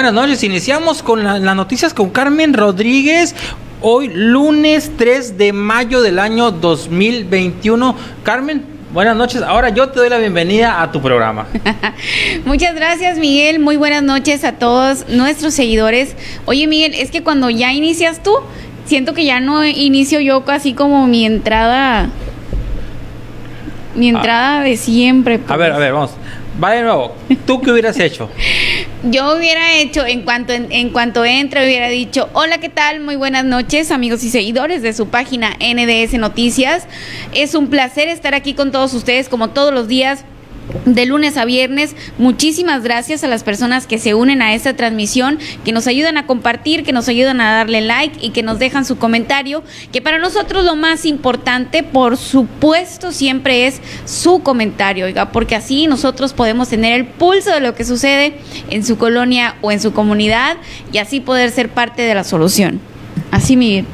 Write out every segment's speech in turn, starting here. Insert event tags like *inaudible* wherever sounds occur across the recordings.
Buenas noches, iniciamos con las noticias con Carmen Rodríguez. Hoy lunes 3 de mayo del año 2021. Carmen, buenas noches. Ahora yo te doy la bienvenida a tu programa. *laughs* Muchas gracias Miguel, muy buenas noches a todos nuestros seguidores. Oye Miguel, es que cuando ya inicias tú, siento que ya no inicio yo casi como mi entrada mi ah. entrada de siempre. A ver, a ver, vamos. Va de nuevo. ¿Tú qué hubieras hecho? *laughs* Yo hubiera hecho, en cuanto, en, cuanto entre, hubiera dicho, hola, ¿qué tal? Muy buenas noches, amigos y seguidores de su página NDS Noticias. Es un placer estar aquí con todos ustedes como todos los días de lunes a viernes. Muchísimas gracias a las personas que se unen a esta transmisión, que nos ayudan a compartir, que nos ayudan a darle like y que nos dejan su comentario, que para nosotros lo más importante, por supuesto, siempre es su comentario, oiga, porque así nosotros podemos tener el pulso de lo que sucede en su colonia o en su comunidad y así poder ser parte de la solución. Así, Miguel.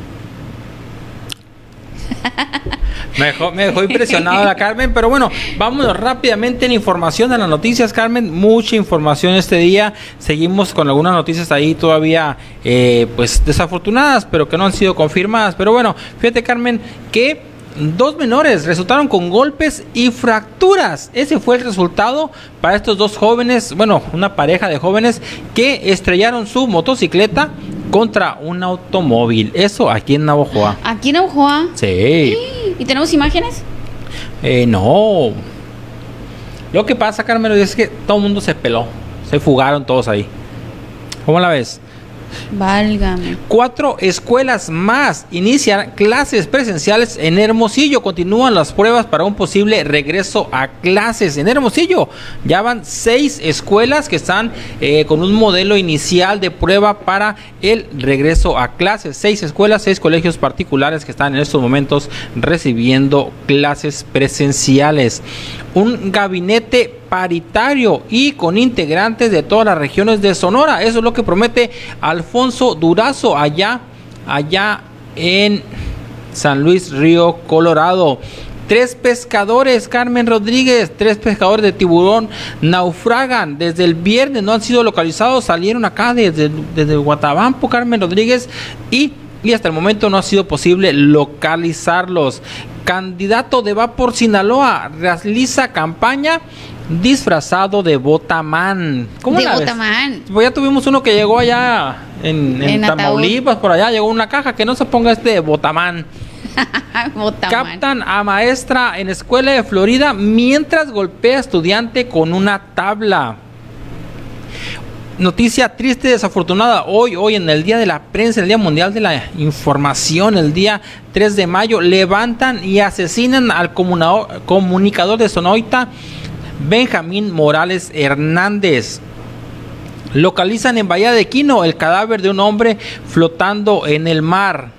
Me dejó, impresionado la Carmen, pero bueno, vámonos rápidamente en información de las noticias, Carmen. Mucha información este día. Seguimos con algunas noticias ahí todavía, eh, pues desafortunadas, pero que no han sido confirmadas. Pero bueno, fíjate, Carmen, que dos menores resultaron con golpes y fracturas. Ese fue el resultado para estos dos jóvenes, bueno, una pareja de jóvenes que estrellaron su motocicleta contra un automóvil. Eso aquí en Navojoa. ¿Aquí en Navojoa? Sí. ¿Y tenemos imágenes? Eh, no. Lo que pasa, Carmelo, es que todo el mundo se peló. Se fugaron todos ahí. ¿Cómo la ves? Válgame. Cuatro escuelas más inician clases presenciales en Hermosillo. Continúan las pruebas para un posible regreso a clases en Hermosillo. Ya van seis escuelas que están eh, con un modelo inicial de prueba para el regreso a clases. Seis escuelas, seis colegios particulares que están en estos momentos recibiendo clases presenciales. Un gabinete paritario y con integrantes de todas las regiones de Sonora. Eso es lo que promete Alfonso Durazo allá, allá en San Luis Río, Colorado. Tres pescadores, Carmen Rodríguez, tres pescadores de tiburón naufragan desde el viernes, no han sido localizados, salieron acá desde, desde Guatabampo, Carmen Rodríguez, y, y hasta el momento no ha sido posible localizarlos. Candidato de Va por Sinaloa realiza campaña disfrazado de Botamán. ¿Cómo de Botamán. Pues ya tuvimos uno que llegó allá en, Tamaulipas, por allá, llegó una caja que no se ponga este *laughs* Botamán. Captan a maestra en escuela de Florida mientras golpea a estudiante con una tabla. Noticia triste, desafortunada, hoy, hoy en el Día de la Prensa, el Día Mundial de la Información, el día 3 de mayo, levantan y asesinan al comunicador de Sonoita Benjamín Morales Hernández. Localizan en Bahía de Quino el cadáver de un hombre flotando en el mar.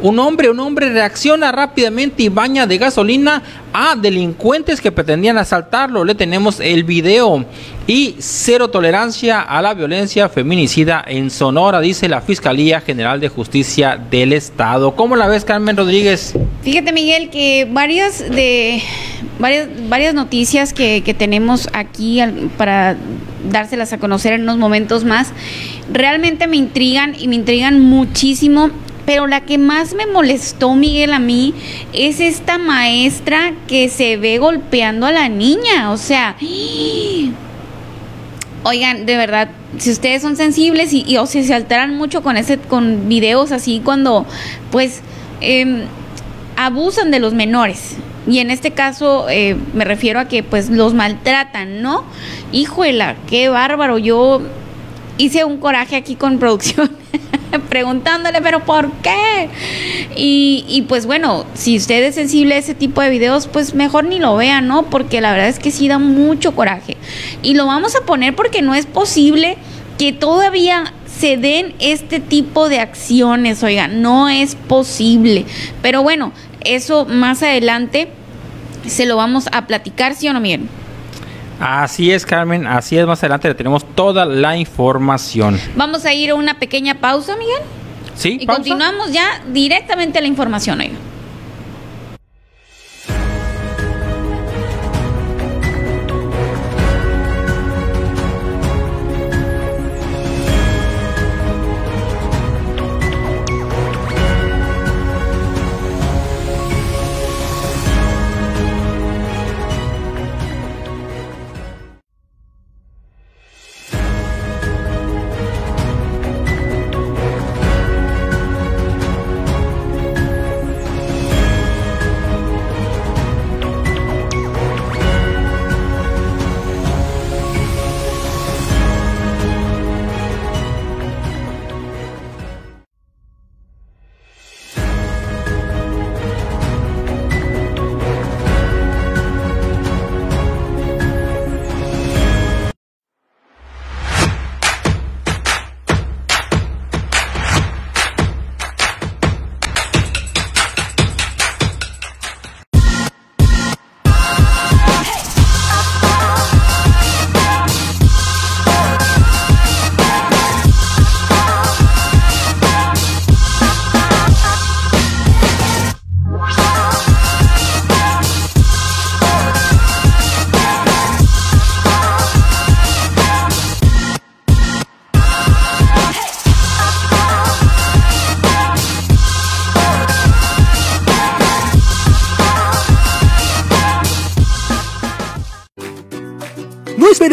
Un hombre, un hombre reacciona rápidamente y baña de gasolina a delincuentes que pretendían asaltarlo. Le tenemos el video. Y cero tolerancia a la violencia feminicida en Sonora, dice la Fiscalía General de Justicia del Estado. ¿Cómo la ves, Carmen Rodríguez? Fíjate, Miguel, que varias de varias, varias noticias que, que tenemos aquí para dárselas a conocer en unos momentos más, realmente me intrigan y me intrigan muchísimo pero la que más me molestó, Miguel, a mí, es esta maestra que se ve golpeando a la niña. O sea, oigan, de verdad, si ustedes son sensibles y, o si se alteran mucho con ese, con videos así cuando, pues, em, abusan de los menores. Y en este caso eh, me refiero a que pues los maltratan, ¿no? Híjole, qué bárbaro. Yo hice un coraje aquí con producción *laughs* *laughs* preguntándole, pero ¿por qué? Y, pues bueno, si usted es sensible a ese tipo de videos, pues mejor ni lo vea, ¿no? Porque la verdad es que sí da mucho coraje. Y lo vamos a poner porque no es posible que todavía se den este tipo de acciones, oiga, no es posible. Pero bueno, eso más adelante se lo vamos a platicar, ¿sí o no, Miguel? Así es, Carmen, así es, más adelante le tenemos toda la información. Vamos a ir a una pequeña pausa, Miguel. Sí, y continuamos ya directamente a la información, oiga.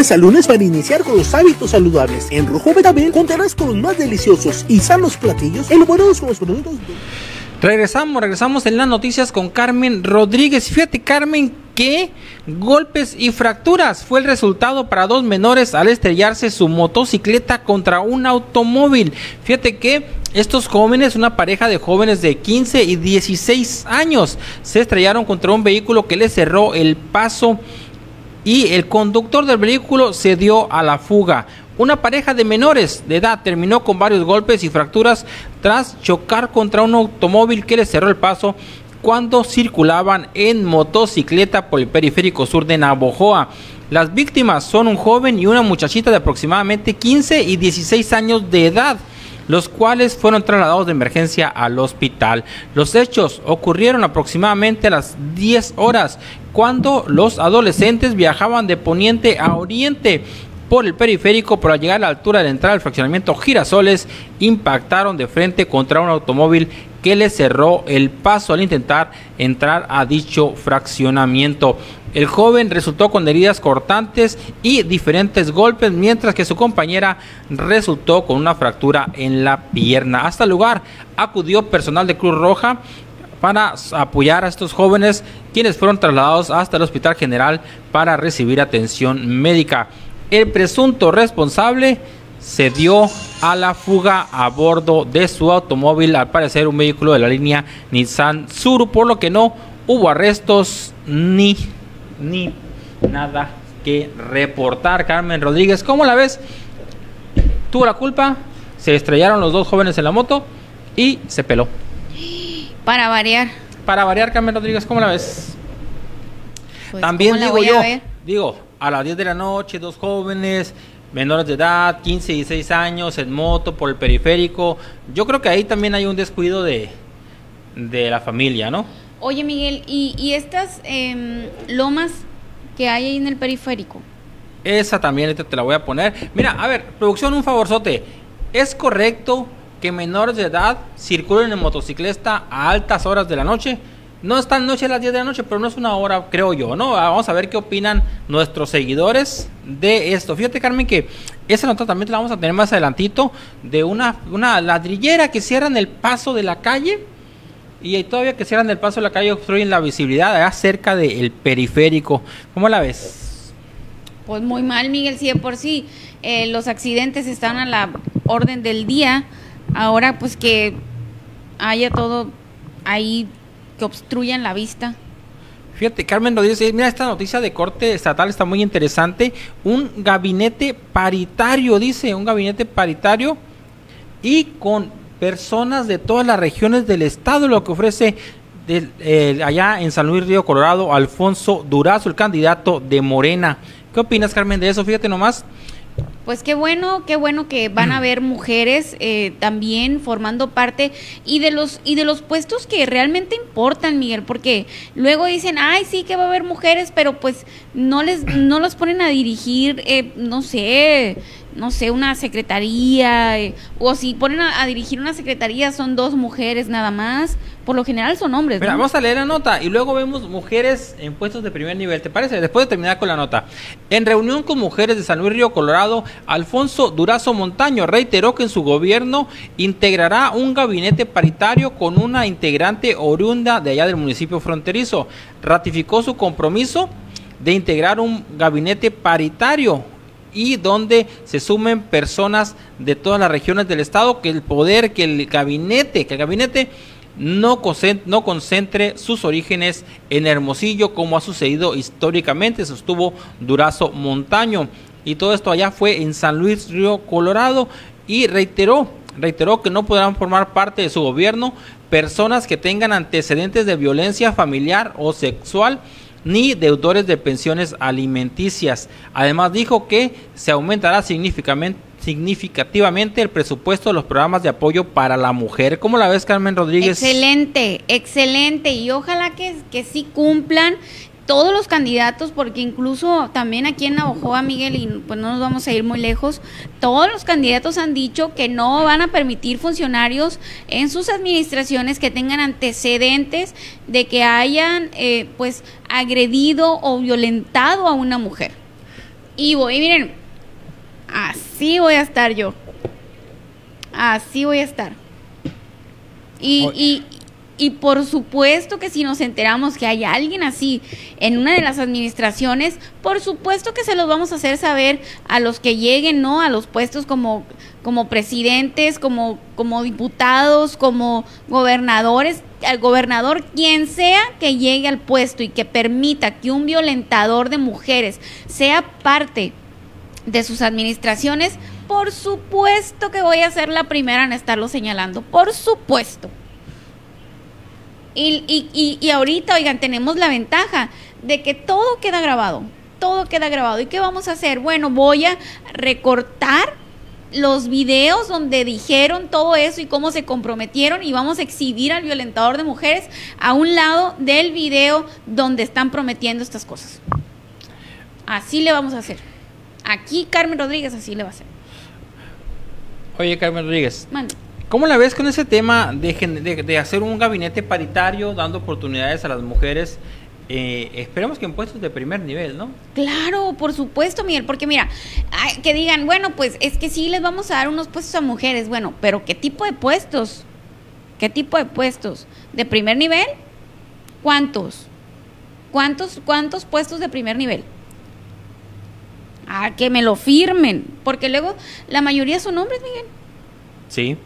Esperes al lunes para iniciar con los hábitos saludables. En Rojo Betabel contarás con los más deliciosos y sanos platillos elaborados con los productos Regresamos, regresamos en las noticias con Carmen Rodríguez. Fíjate, Carmen, que golpes y fracturas fue el resultado para dos menores al estrellarse su motocicleta contra un automóvil. Fíjate que estos jóvenes, una pareja de jóvenes de 15 y 16 años, se estrellaron contra un vehículo que les cerró el paso y el conductor del vehículo se dio a la fuga. Una pareja de menores de edad terminó con varios golpes y fracturas tras chocar contra un automóvil que les cerró el paso cuando circulaban en motocicleta por el periférico sur de Navojoa. Las víctimas son un joven y una muchachita de aproximadamente 15 y 16 años de edad los cuales fueron trasladados de emergencia al hospital. Los hechos ocurrieron aproximadamente a las 10 horas, cuando los adolescentes viajaban de poniente a oriente por el periférico para llegar a la altura de la entrada del fraccionamiento Girasoles, impactaron de frente contra un automóvil que le cerró el paso al intentar entrar a dicho fraccionamiento. El joven resultó con heridas cortantes y diferentes golpes, mientras que su compañera resultó con una fractura en la pierna. Hasta el lugar acudió personal de Cruz Roja para apoyar a estos jóvenes, quienes fueron trasladados hasta el Hospital General para recibir atención médica. El presunto responsable se dio a la fuga a bordo de su automóvil, al parecer un vehículo de la línea Nissan Sur, por lo que no hubo arrestos ni, ni nada que reportar. Carmen Rodríguez, ¿cómo la ves? Tuvo la culpa, se estrellaron los dos jóvenes en la moto y se peló. Para variar. Para variar, Carmen Rodríguez, ¿cómo la ves? Pues, También digo yo, digo, a las 10 de la noche, dos jóvenes, menores de edad, 15 y 16 años, en moto, por el periférico. Yo creo que ahí también hay un descuido de, de la familia, ¿no? Oye, Miguel, ¿y, estas em, lomas que hay ahí en el periférico? Esa también te la voy a poner. Mira, a ver, producción, un favorzote. ¿Es correcto que menores de edad circulen en motocicleta a altas horas de la noche? No es tan noche a las 10 de la noche, pero no es una hora, creo yo, ¿no? Vamos a ver qué opinan nuestros seguidores de esto. Fíjate, Carmen, que esa nota también la vamos a tener más adelantito de una, una ladrillera que cierran el paso de la calle y todavía que cierran el paso de la calle obstruyen la visibilidad allá cerca del periférico. ¿Cómo la ves? Pues muy mal, Miguel, si de por sí eh, los accidentes están a la orden del día, ahora pues que haya todo ahí que obstruyan la vista. Fíjate, Carmen Rodríguez, mira, esta noticia de corte estatal está muy interesante. Un gabinete paritario, dice, un gabinete paritario y con personas de todas las regiones del estado, lo que ofrece eh, allá en San Luis Río Colorado, Alfonso Durazo, el candidato de Morena. ¿Qué opinas, Carmen, de eso? Fíjate nomás, pues qué bueno, qué bueno que van a haber mujeres eh, también formando parte y de los y de los puestos que realmente importan, Miguel, porque luego dicen, ay sí que va a haber mujeres, pero pues no les no los ponen a dirigir, eh, no sé, no sé, una secretaría, eh, o si ponen a, dirigir una secretaría son dos mujeres nada más, por lo general son hombres. Mira, vamos a leer la nota y luego vemos mujeres en puestos de primer nivel, ¿te parece? Después de terminar con la nota. En reunión con mujeres de San Luis Río Colorado, Alfonso Durazo Montaño reiteró que en su gobierno integrará un gabinete paritario con una integrante oriunda de allá del municipio fronterizo. Ratificó su compromiso de integrar un gabinete paritario y donde se sumen personas de todas las regiones del estado, que el poder, que el gabinete, que el gabinete no concentre, no concentre sus orígenes en Hermosillo como ha sucedido históricamente, sostuvo Durazo Montaño. Y todo esto allá fue en San Luis Río Colorado y reiteró, reiteró que no podrán formar parte de su gobierno personas que tengan antecedentes de violencia familiar o sexual ni deudores de pensiones alimenticias. Además dijo que se aumentará significativamente el presupuesto de los programas de apoyo para la mujer. ¿Cómo la ves, Carmen Rodríguez? Excelente, excelente. Y ojalá que, que sí cumplan todos los candidatos, porque incluso también aquí en Navojoa, Miguel, y pues no nos vamos a ir muy lejos, todos los candidatos han dicho que no van a permitir funcionarios en sus administraciones que tengan antecedentes de que hayan eh, pues agredido o violentado a una mujer. Y voy, miren, así voy a estar yo. Así voy a estar. Y, y, y por supuesto que si nos enteramos que hay alguien así en una de las administraciones, por supuesto que se los vamos a hacer saber a los que lleguen, ¿no? A los puestos como, como presidentes, como, como diputados, como gobernadores, al gobernador, quien sea que llegue al puesto y que permita que un violentador de mujeres sea parte de sus administraciones, por supuesto que voy a ser la primera en estarlo señalando, por supuesto. Y, y, y, y ahorita, oigan, tenemos la ventaja de que todo queda grabado, todo queda grabado. ¿Y qué vamos a hacer? Bueno, voy a recortar los videos donde dijeron todo eso y cómo se comprometieron y vamos a exhibir al violentador de mujeres a un lado del video donde están prometiendo estas cosas. Así le vamos a hacer. Aquí Carmen Rodríguez así le va a hacer. Oye, Carmen Rodríguez. ¿Cómo la ves con ese tema de, gen- de- de hacer un gabinete paritario dando oportunidades a las mujeres? Eh, esperemos que en puestos de primer nivel, ¿no? Claro, por supuesto, Miguel, porque mira, que digan, bueno, pues es que sí les vamos a dar unos puestos a mujeres, bueno, pero ¿qué tipo de puestos? ¿Qué tipo de puestos? ¿De primer nivel? ¿Cuántos? ¿Cuántos, cuántos puestos de primer nivel? Ah, que me lo firmen, porque luego la mayoría son hombres, Miguel. Sí.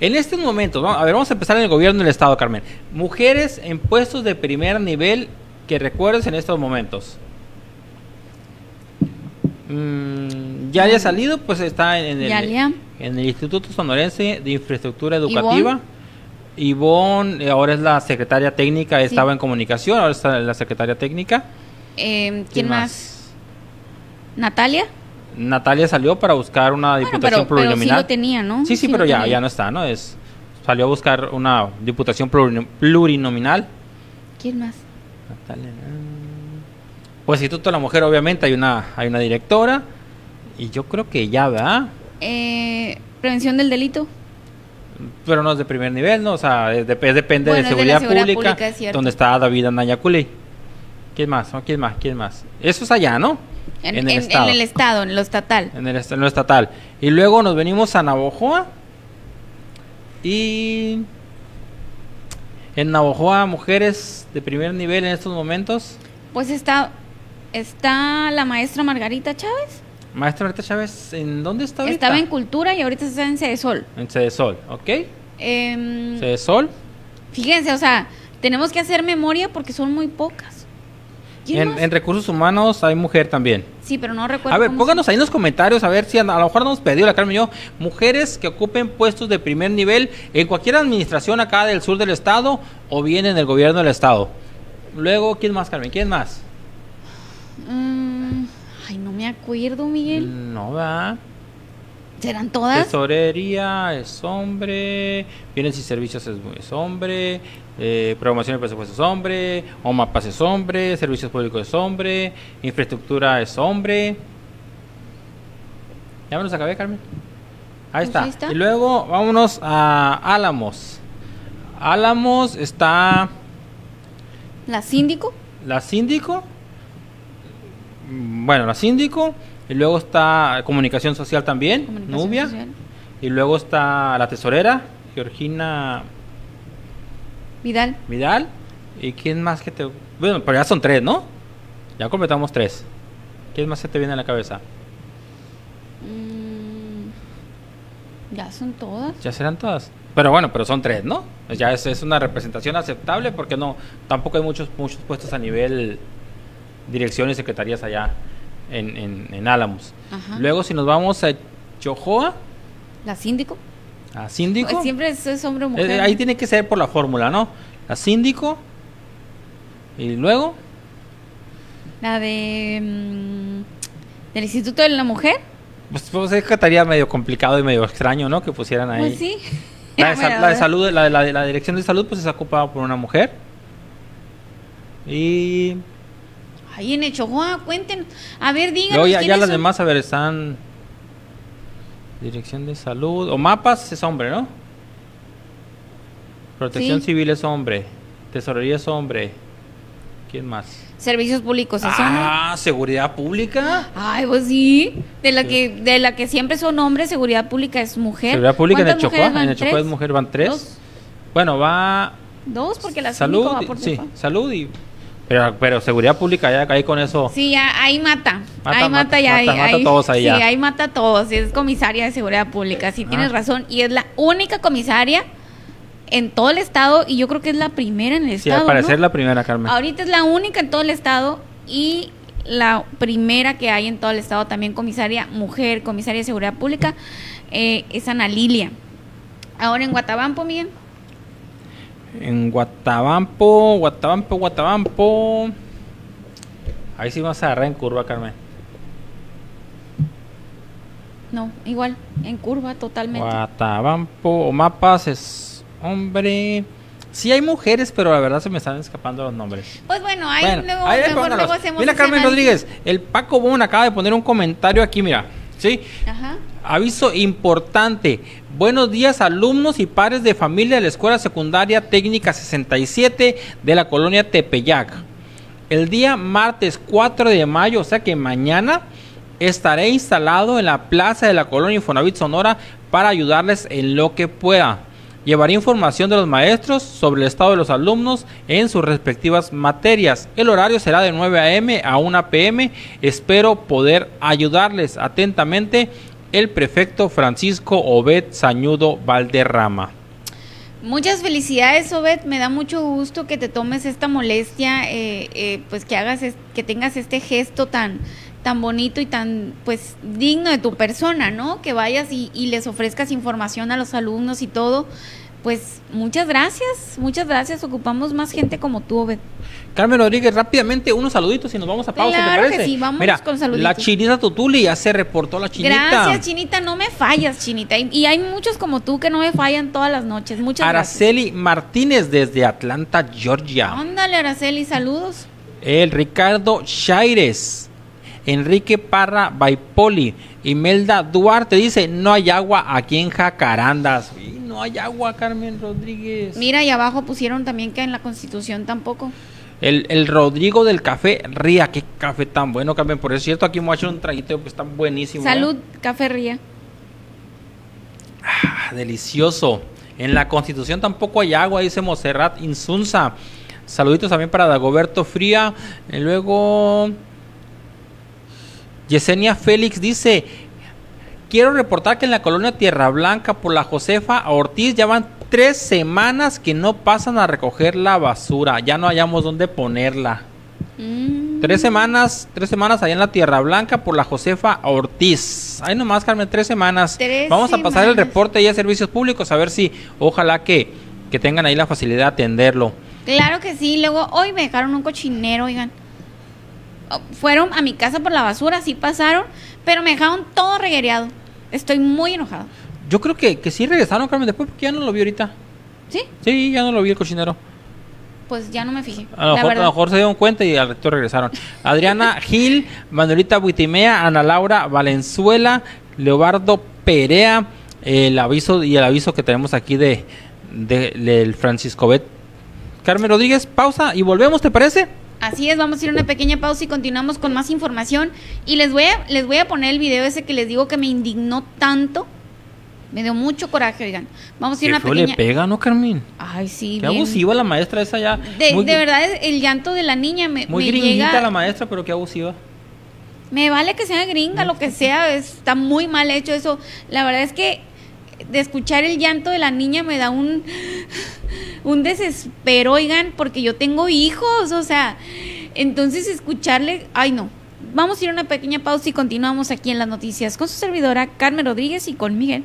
En estos momentos, vamos- a ver, vamos a empezar en el gobierno del Estado, Carmen. Mujeres en puestos de primer nivel que recuerdes en estos momentos. Mm, ya haya salido, pues está en, el, Yalia. en el Instituto Sonorense de Infraestructura Educativa. Ivonne, eh, ahora es la secretaria técnica, estaba en comunicación, ahora está la secretaria técnica. Eh, ¿Quién más? ¿Natalia? Natalia salió para buscar una Bueno, diputación pero, pero sí plurinominal. lo tenía, ¿no? Sí, sí, pero ya, tenía. ya no está, ¿no? Es, salió a buscar una diputación plurino- plurinominal. ¿Quién más? Natalia. Pues Instituto de la Mujer, obviamente, hay una, hay una directora. Y yo creo que ya, ¿verdad? Eh, prevención del delito. Pero no es de primer nivel, ¿no? O sea, es de- es depende Bueno, de seguridad, pública, pública, es donde está David Anaya Culey. ¿Quién más? ¿No? ¿Quién más? ¿Quién más? Eso es allá, ¿no? En, el en- estado. en el estado, en lo estatal. En el est- en lo estatal. Y luego nos venimos a Navojoa. Y en Navojoa, mujeres de primer nivel en estos momentos. Pues está, está la maestra Margarita Chávez. Maestra Marta Chávez, ¿en dónde está ahorita? Estaba en cultura y ahorita está en Cedesol. En Cedesol, ¿ok? Em, Cedesol. Fíjense, o sea, tenemos que hacer memoria porque son muy pocas. ¿Quién En, recursos humanos hay mujer también. Sí, pero no recuerdo. A ver, pónganos ahí en los comentarios a ver si a, a lo mejor nos perdió la Carmen y yo. Mujeres que ocupen puestos de primer nivel en cualquier administración acá del sur del estado o bien en el gobierno del estado. Luego, ¿quién más, Carmen? ¿Quién más? Mm, ay, no me acuerdo, Miguel. No, va. ¿Serán todas? Tesorería es hombre, bienes y servicios es, es hombre, eh, programación y presupuesto es hombre, OMAPAS es hombre, servicios públicos es hombre, infraestructura es hombre. Ya me los acabé, Carmen. Ahí, está. Y luego vámonos a Álamos. Álamos está ¿La síndico? la síndico. Mm, Bueno, la síndico. Y luego está comunicación social también, Comunicación Nubia. social. Y luego está la tesorera, Georgina Vidal. Vidal. ¿Y quién más que te.? Bueno, pero ya son tres, ¿no? Ya completamos tres. ¿Quién más se te viene a la cabeza? Mm, ya son todas. Ya serán todas. Pero bueno, pero son tres, ¿no? Ya es, es una representación aceptable porque no. Tampoco hay muchos, muchos puestos a nivel dirección y secretarías allá en, en, en Álamos. Ajá. Luego, si nos vamos a Chojoa, ¿La síndico? A Síndico. Siempre es, es hombre o mujer. Eh, ahí tiene que ser por la fórmula, ¿no? La síndico. Y luego, La de. mm, del Instituto de la Mujer. pues, pues es que estaría medio complicado y medio extraño, ¿no? Que pusieran ahí. Pues sí. *laughs* La de, la salud, la de la, de la dirección de salud, pues es ocupada por una mujer. Y Ahí en Echojoa, cuenten. A ver, díganos. ya, las son. demás, a ver, están. Dirección de salud. O mapas es hombre, ¿no? Protección Sí. civil es hombre. Tesorería es hombre. ¿Quién más? Servicios públicos, ¿eso no? Ah, seguridad pública. Ay, pues sí. De la que de la que siempre son hombres, seguridad pública es mujer. Seguridad pública en el ¿Cuántas Chocó. En el Chocó es mujer, van tres. Dos. Bueno, va Dos, porque la salud, va por sí, salud y pero, pero seguridad pública ya ahí con eso. Sí, ya, ahí mata. Mata, ahí mata, mata, ya. mata, ahí, mata ahí- todos ahí sí, ya. ahí mata a todos. Es comisaria de seguridad pública. Sí, tienes razón. Y es la única comisaria en todo el estado. Y yo creo que es la primera en el Sí, estado. al parecer ¿no? la primera, Carmen. Ahorita es la única en todo el estado. Y la primera que hay en todo el estado también comisaria mujer, comisaria de seguridad pública, eh, es Ana Lilia. Ahora en Guatabampo, Miguel. En Guatabampo, Guatabampo, Guatabampo. Ahí sí vamos a agarrar en curva, Carmen. No, igual, en curva totalmente. Guatabampo o mapas es hombre. Sí hay mujeres, pero la verdad se me están escapando los nombres. Pues bueno, ahí Bueno, luego, ahí mejor póngalos. luego hacemos Mira, Carmen. Rodríguez, el Paco Bon acaba de poner un comentario aquí, mira. ¿Sí? Ajá. Aviso importante. Buenos días, alumnos y padres de familia de la Escuela Secundaria Técnica 67 de la colonia Tepeyac. El día martes 4 de mayo, o sea que mañana, estaré instalado en la plaza de la colonia Infonavit Sonora para ayudarles en lo que pueda. Llevaré información de los maestros sobre el estado de los alumnos en sus respectivas materias. El horario será de 9 a.m. a 1 p.m. Espero poder ayudarles atentamente el prefecto Francisco Obed Sañudo Valderrama. Muchas felicidades, Obed. Me da mucho gusto que te tomes esta molestia, eh, eh, pues que hagas, que tengas este gesto tan, tan bonito y tan, pues, digno de tu persona, ¿no? Que vayas y, y les ofrezcas información a los alumnos y todo. Pues muchas gracias, muchas gracias. Ocupamos más gente como tú, Obed. Carmen Rodríguez, rápidamente unos saluditos y nos vamos a pausa, ¿te Claro que parece? sí, vámonos Mira, con saluditos. la chinita Tutuli ya se reportó la chinita. Gracias, Chinita. No me fallas, Chinita. Y, y hay muchos como tú que no me fallan todas las noches. Muchas Araceli Martínez desde Atlanta, Georgia. gracias. Ándale, Araceli, saludos. El Ricardo Chaires. Enrique Parra Baipoli. Imelda Duarte dice, no hay agua aquí en Jacarandas. Y no hay agua, Carmen Rodríguez. Mira, y abajo pusieron también que en la Constitución tampoco. El, el Rodrigo del Café Ría. Qué café tan bueno, Carmen. Por cierto, aquí a echar un traguito que está buenísimo. ¿eh? Salud, Café Ría. Ah, delicioso. En la Constitución tampoco hay agua, dice Monserrat Insunza. Saluditos también para Dagoberto Fría. Y luego Yesenia Félix dice, quiero reportar que en la colonia Tierra Blanca por la Josefa Ortiz ya van tres semanas que no pasan a recoger la basura. Ya no hallamos dónde ponerla. Mm. Tres semanas, tres semanas allá en la Tierra Blanca por la Josefa Ortiz. Ahí nomás, Carmen, tres semanas. Tres Vamos a pasar el reporte ya a servicios públicos a ver si, ojalá que, que tengan ahí la facilidad de atenderlo. Claro que sí. Luego, hoy me dejaron un cochinero, oigan. Fueron a mi casa por la basura, sí pasaron, pero me dejaron todo reguereado. Estoy muy enojada. Yo creo que, que sí regresaron, Carmen, después porque ya no lo vi ahorita. ¿Sí? Sí, ya no lo vi el cochinero. Pues ya no me fijé. A lo, mejor, a lo mejor se dieron cuenta y al resto regresaron. *laughs* Adriana Gil, Manuelita Buitimea, Ana Laura Valenzuela, Leobardo Perea, el aviso y el aviso que tenemos aquí de, de- del Francisco Bet. Carmen Rodríguez, pausa y volvemos, ¿te parece? Así es, vamos a ir a una pequeña pausa y continuamos con más información. Y les voy a, les voy a poner el video ese que les digo que me indignó tanto. Me dio mucho coraje, oigan. Vamos a ir a una feo le pequeña. pega, ¿no, Carmen? Ay, sí, Qué bien. abusiva la maestra esa ya. De, muy, de verdad, el llanto de la niña me, Muy me gringuita llega. la maestra, pero qué abusiva. Me vale que sea gringa, lo que sea, está muy mal hecho eso. La verdad es que de escuchar el llanto de la niña me da un, un desespero, oigan, porque yo tengo hijos, o sea, entonces escucharle, ay no. Vamos a ir a una pequeña pausa y continuamos aquí en las noticias con su servidora Carmen Rodríguez y con Miguel.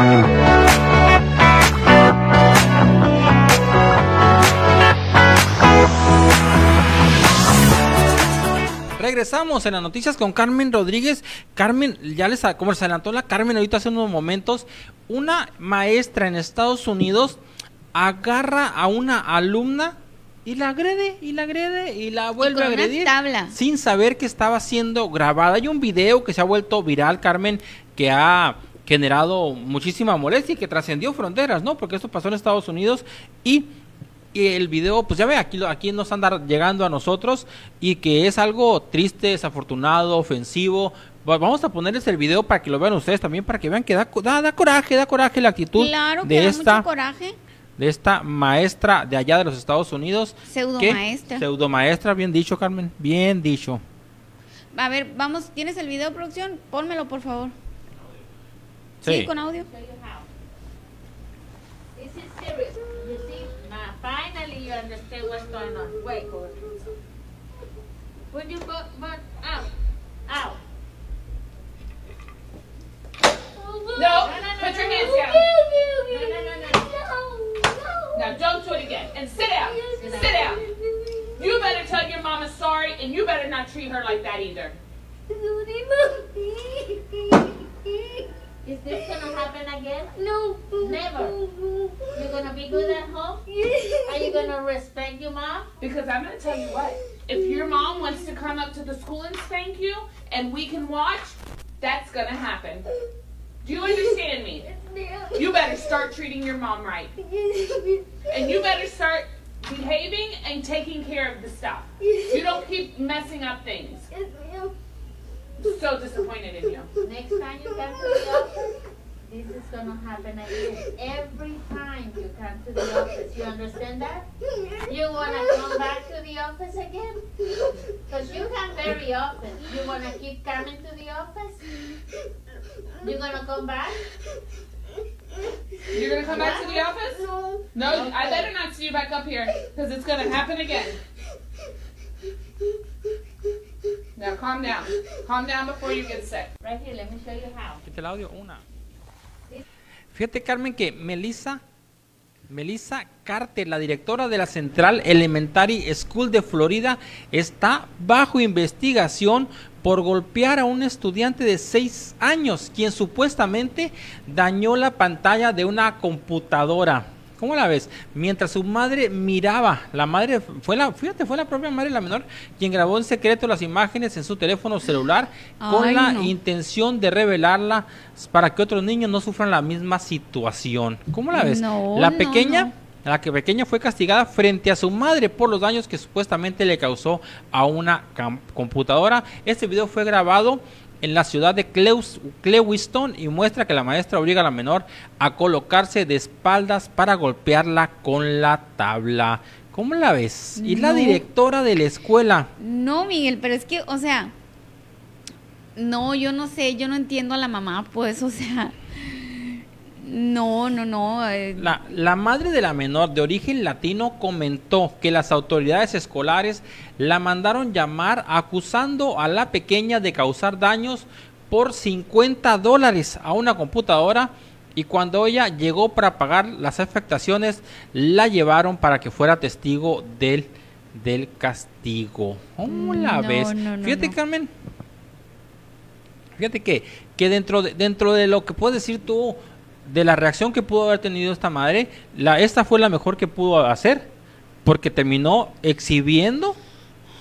Regresamos en las noticias con Carmen Rodríguez. Carmen, ya les como se adelantó la Carmen ahorita hace unos momentos, una maestra en Estados Unidos agarra a una alumna y la agrede y la agrede y la vuelve a agredir sin saber que estaba siendo grabada. Hay un video que se ha vuelto viral, Carmen, que ha generado muchísima molestia y que trascendió fronteras, ¿no? Porque esto pasó en Estados Unidos y y el video, pues ya ve, aquí, aquí nos anda llegando a nosotros y que es algo triste, desafortunado, ofensivo. Vamos a ponerles el video para que lo vean ustedes también, para que vean que da, da, coraje, da coraje la actitud de esta de esta maestra de allá de los Estados Unidos. Pseudo maestra. Pseudo maestra, bien dicho, Carmen, bien dicho. A ver, vamos, ¿tienes el video, producción? Pónmelo, por favor. Sí, con audio. Finally, you understand what's going on. Wait. When you go, but out, out. No, no, no, put your hands down. No, no, no, no. Now don't do it again. And sit down. Sit down. You better tell your mama sorry, and you better not treat her like that either. *laughs* Is this gonna happen again? No. Never. You're gonna be good at home? Are you gonna respect your mom? Because I'm gonna tell you what. If your mom wants to come up to the school and spank you, and we can watch, that's gonna happen. Do you understand me? You better start treating your mom right. And you better start behaving and taking care of the stuff. You don't keep messing up things so disappointed in you. Next time you come to the office, this is gonna happen again. Every time you come to the office, you understand that? You wanna come back to the office again? Because you come very often. You wanna keep coming to the office? You're gonna come back? You're gonna come back to the office? No. No, okay. I better not see you back up here, because it's gonna happen again. Now calm down. Calm down before you get sick. Right here, let me show you how. el audio, una. Fíjate, Carmen, que Melissa, Melissa Carter, la directora de la Central Elementary School de Florida, está bajo investigación por golpear a un estudiante de 6 años, quien supuestamente dañó la pantalla de una computadora. ¿Cómo la ves? Mientras su madre miraba, la madre fue la, fíjate, fue la propia madre la menor quien grabó en secreto las imágenes en su teléfono celular con la intención de revelarla para que otros niños no sufran la misma situación. ¿Cómo la ves? la pequeña la que pequeña fue castigada frente a su madre por los daños que supuestamente le causó a una computadora. Este video fue grabado en la ciudad de Clewiston y muestra que la maestra obliga a la menor a colocarse de espaldas para golpearla con la tabla. ¿Cómo la ves? Y la directora de la escuela. No, Miguel, pero es que, o sea, no, yo no sé, yo no entiendo a la mamá, pues, o sea, no, no, no. Eh. La, la, madre de la menor de origen latino comentó que las autoridades escolares la mandaron llamar acusando a la pequeña de causar daños por 50 dólares a una computadora y cuando ella llegó para pagar las afectaciones la llevaron para que fuera testigo del, del castigo. ¿Cómo la ves? Fíjate Carmen, fíjate que, que dentro, de, dentro de lo que puedes decir tú de la reacción que pudo haber tenido esta madre, la, esta fue la mejor que pudo hacer, porque terminó exhibiendo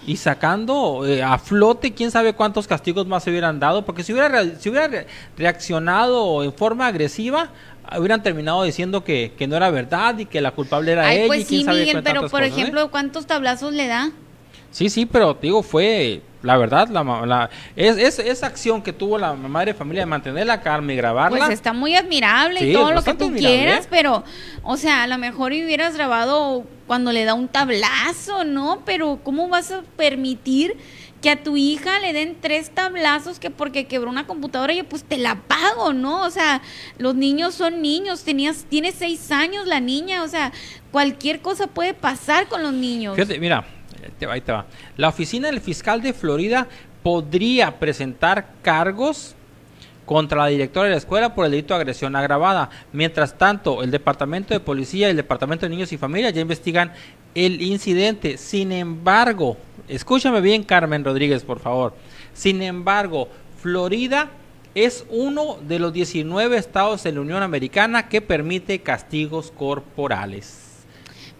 y sacando eh, a flote quién sabe cuántos castigos más se hubieran dado, porque si hubiera, si reaccionado en forma agresiva, hubieran terminado diciendo que, que no era verdad y que la culpable era Ay, ella y pues quién sí, sabe Miguel, pero por cosas, ¿eh? ejemplo, ¿cuántos tablazos le da? Sí, sí, pero te digo, fue la verdad, la, la- es, es- esa acción que tuvo la madre de familia de mantener la calma y grabarla. Pues está muy admirable Sí, y todo lo que tú admirable, quieras, ¿eh? pero, o sea, a lo mejor hubieras grabado cuando le da un tablazo, ¿no? Pero ¿cómo vas a permitir que a tu hija le den tres tablazos que porque quebró una computadora y pues te la pago, ¿no? O sea, los niños son niños, tenías, tiene seis años la niña, o sea, cualquier cosa puede pasar con los niños. Fíjate, mira, eh, ahí te va. La oficina del fiscal de Florida podría presentar cargos contra la directora de la escuela por el delito de agresión agravada. Mientras tanto, el Departamento de Policía y el Departamento de Niños y Familia ya investigan el incidente. Sin embargo, escúchame bien, Carmen Rodríguez, por favor. Sin embargo, Florida es uno de los 19 estados en la Unión Americana que permite castigos corporales.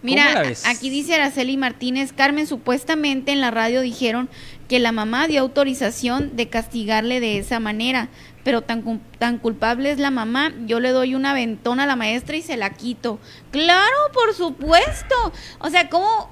¿Cómo la Mira, aquí dice Araceli Martínez, Carmen, supuestamente en la radio dijeron que la mamá dio autorización de castigarle de esa manera, pero tan, tan culpable es la mamá, yo le doy una ventona a la maestra y se la quito. Claro, por supuesto. O sea, ¿cómo?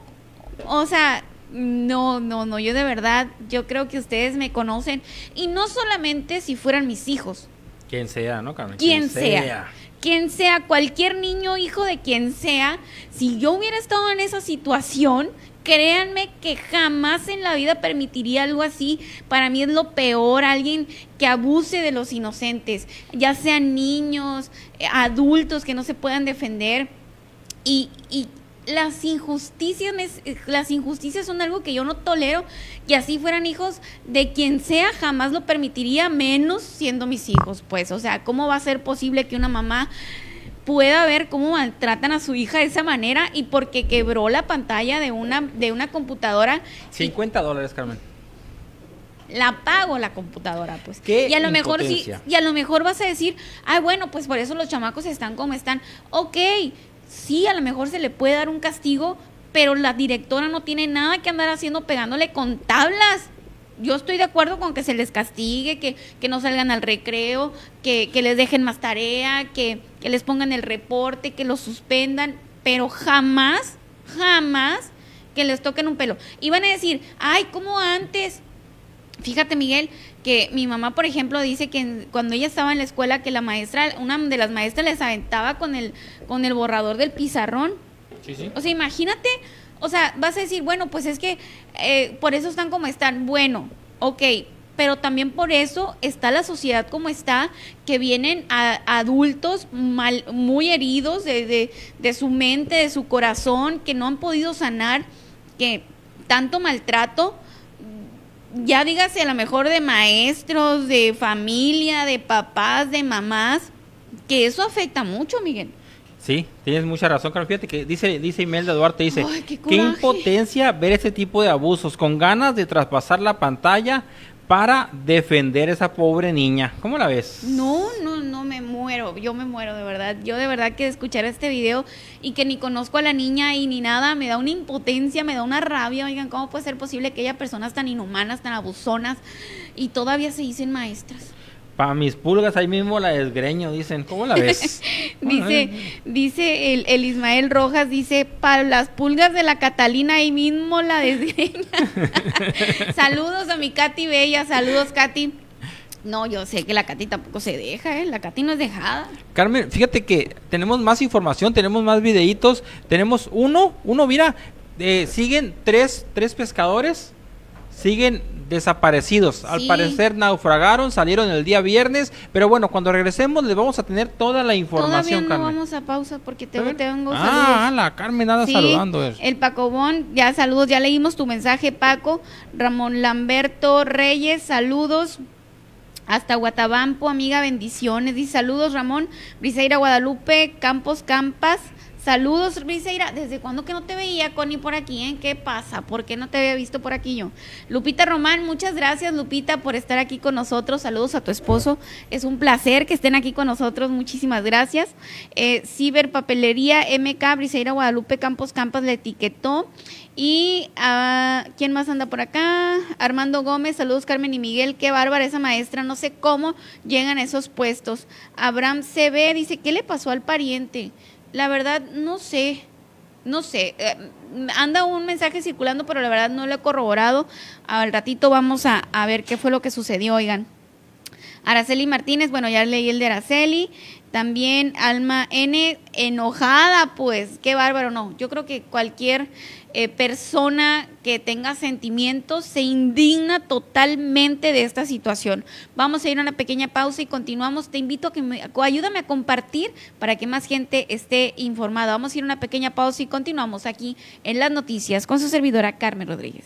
O sea, no, no, no, yo de verdad, yo creo que ustedes me conocen y no solamente si fueran mis hijos, Quien sea, ¿no, Carmen? quien sea. Quien sea, cualquier niño, hijo de quien sea, si yo hubiera estado en esa situación, créanme que jamás en la vida permitiría algo así. Para mí es lo peor, alguien que abuse de los inocentes, ya sean niños, eh, adultos que no se puedan defender. Y, y las injusticias, me- las injusticias son algo que yo no tolero. Que así fueran hijos de quien sea, jamás lo permitiría, menos siendo mis hijos. Pues, o sea, ¿cómo va a ser posible que una mamá pueda ver cómo maltratan a su hija de esa manera y porque quebró la pantalla de una, de una computadora? 50 dólares, Carmen. la pago la computadora, pues. Qué y a lo mejor sí, y a lo mejor vas a decir, ay, bueno, pues por eso los chamacos están como están. Ok, sí, a lo mejor se le puede dar un castigo, pero la directora no tiene nada que andar haciendo pegándole con tablas. Yo estoy de acuerdo con que se les castigue, que, que no salgan al recreo, que, que les dejen más tarea, que, que les pongan el reporte, que los suspendan, pero jamás, jamás que les toquen un pelo. Y van a decir, ay, como antes, Fíjate, Miguel, mi mamá, por ejemplo, dice que cuando ella estaba en la escuela, que la maestra, una de las maestras les aventaba con el, con el borrador del pizarrón. Sí, sí. O sea, imagínate, o sea, vas a decir, bueno, pues es que eh, por eso están como están. Bueno, ok, pero también por eso está la sociedad como está, que vienen a, adultos mal, muy heridos de, de, de su mente, de su corazón, que no han podido sanar, que tanto maltrato ya dígase a lo mejor de maestros, de familia, de papás, de mamás, que eso afecta mucho, Miguel. Sí, tienes mucha razón, Carmen. Fíjate que dice, dice Imelda Duarte, dice, Ay, qué qué, coraje". impotencia ver este tipo de abusos, con ganas de traspasar la pantalla para defender a esa pobre niña. ¿Cómo la ves? No, no, no me muero, yo me muero de verdad. Yo de verdad que escuchar este video y que ni conozco a la niña y ni nada, me da una impotencia, me da una rabia. Oigan, ¿cómo puede ser posible que haya personas tan inhumanas, tan abusonas y todavía se dicen maestras? Para mis pulgas ahí mismo la desgreño, dicen. ¿Cómo la ves? *laughs* Dice, dice el, el Ismael Rojas, dice, para las pulgas de la Catalina ahí mismo la desgreña. *laughs* saludos a mi Katy Bella, saludos Katy. No, yo sé que la Katy tampoco se deja, ¿eh? La Katy no es dejada. Carmen, fíjate que tenemos más información, tenemos más videitos. Tenemos uno, uno, mira, eh, siguen tres, tres pescadores, siguen desaparecidos. Al Sí. parecer naufragaron, salieron el día viernes, pero bueno, cuando regresemos les vamos a tener toda la Todavía información, no Carmen. vamos a pausa porque te, ¿Está bien? tengo ah, saludos. la Carmen nada Sí, saludando. El Pacobón, ya saludos, ya leímos tu mensaje, Paco. Ramón Lamberto Reyes, saludos. Hasta Guatabampo, amiga, bendiciones. Dice saludos, Ramón. Briseira Guadalupe, Campos Campas, Saludos, Riseira. ¿Desde cuándo que no te veía, Connie, por aquí? ¿eh? ¿Qué pasa? ¿Por qué no te había visto por aquí yo? Lupita Román, muchas gracias, Lupita, por estar aquí con nosotros. Saludos a tu esposo. Es un placer que estén aquí con nosotros. Muchísimas gracias. Eh, Ciberpapelería MK, Briseira Guadalupe Campos Campas le etiquetó. Y ah, ¿quién más anda por acá? Armando Gómez, saludos Carmen y Miguel, qué bárbara esa maestra, no sé cómo llegan a esos puestos. Abraham CB dice, ¿qué le pasó al pariente? La verdad, no sé, no sé. Eh, anda un mensaje circulando, pero la verdad no lo he corroborado. Al ratito vamos a, a ver qué fue lo que sucedió, oigan. Araceli Martínez, bueno, ya leí el de Araceli. También Alma N, enojada, pues, qué bárbaro, no. Yo creo que cualquier eh, persona que tenga sentimientos se indigna totalmente de esta situación. Vamos a ir a una pequeña pausa y continuamos. Te invito a que me, ayúdame a compartir para que más gente esté informada. Vamos a ir a una pequeña pausa y continuamos aquí en las noticias con su servidora Carmen Rodríguez.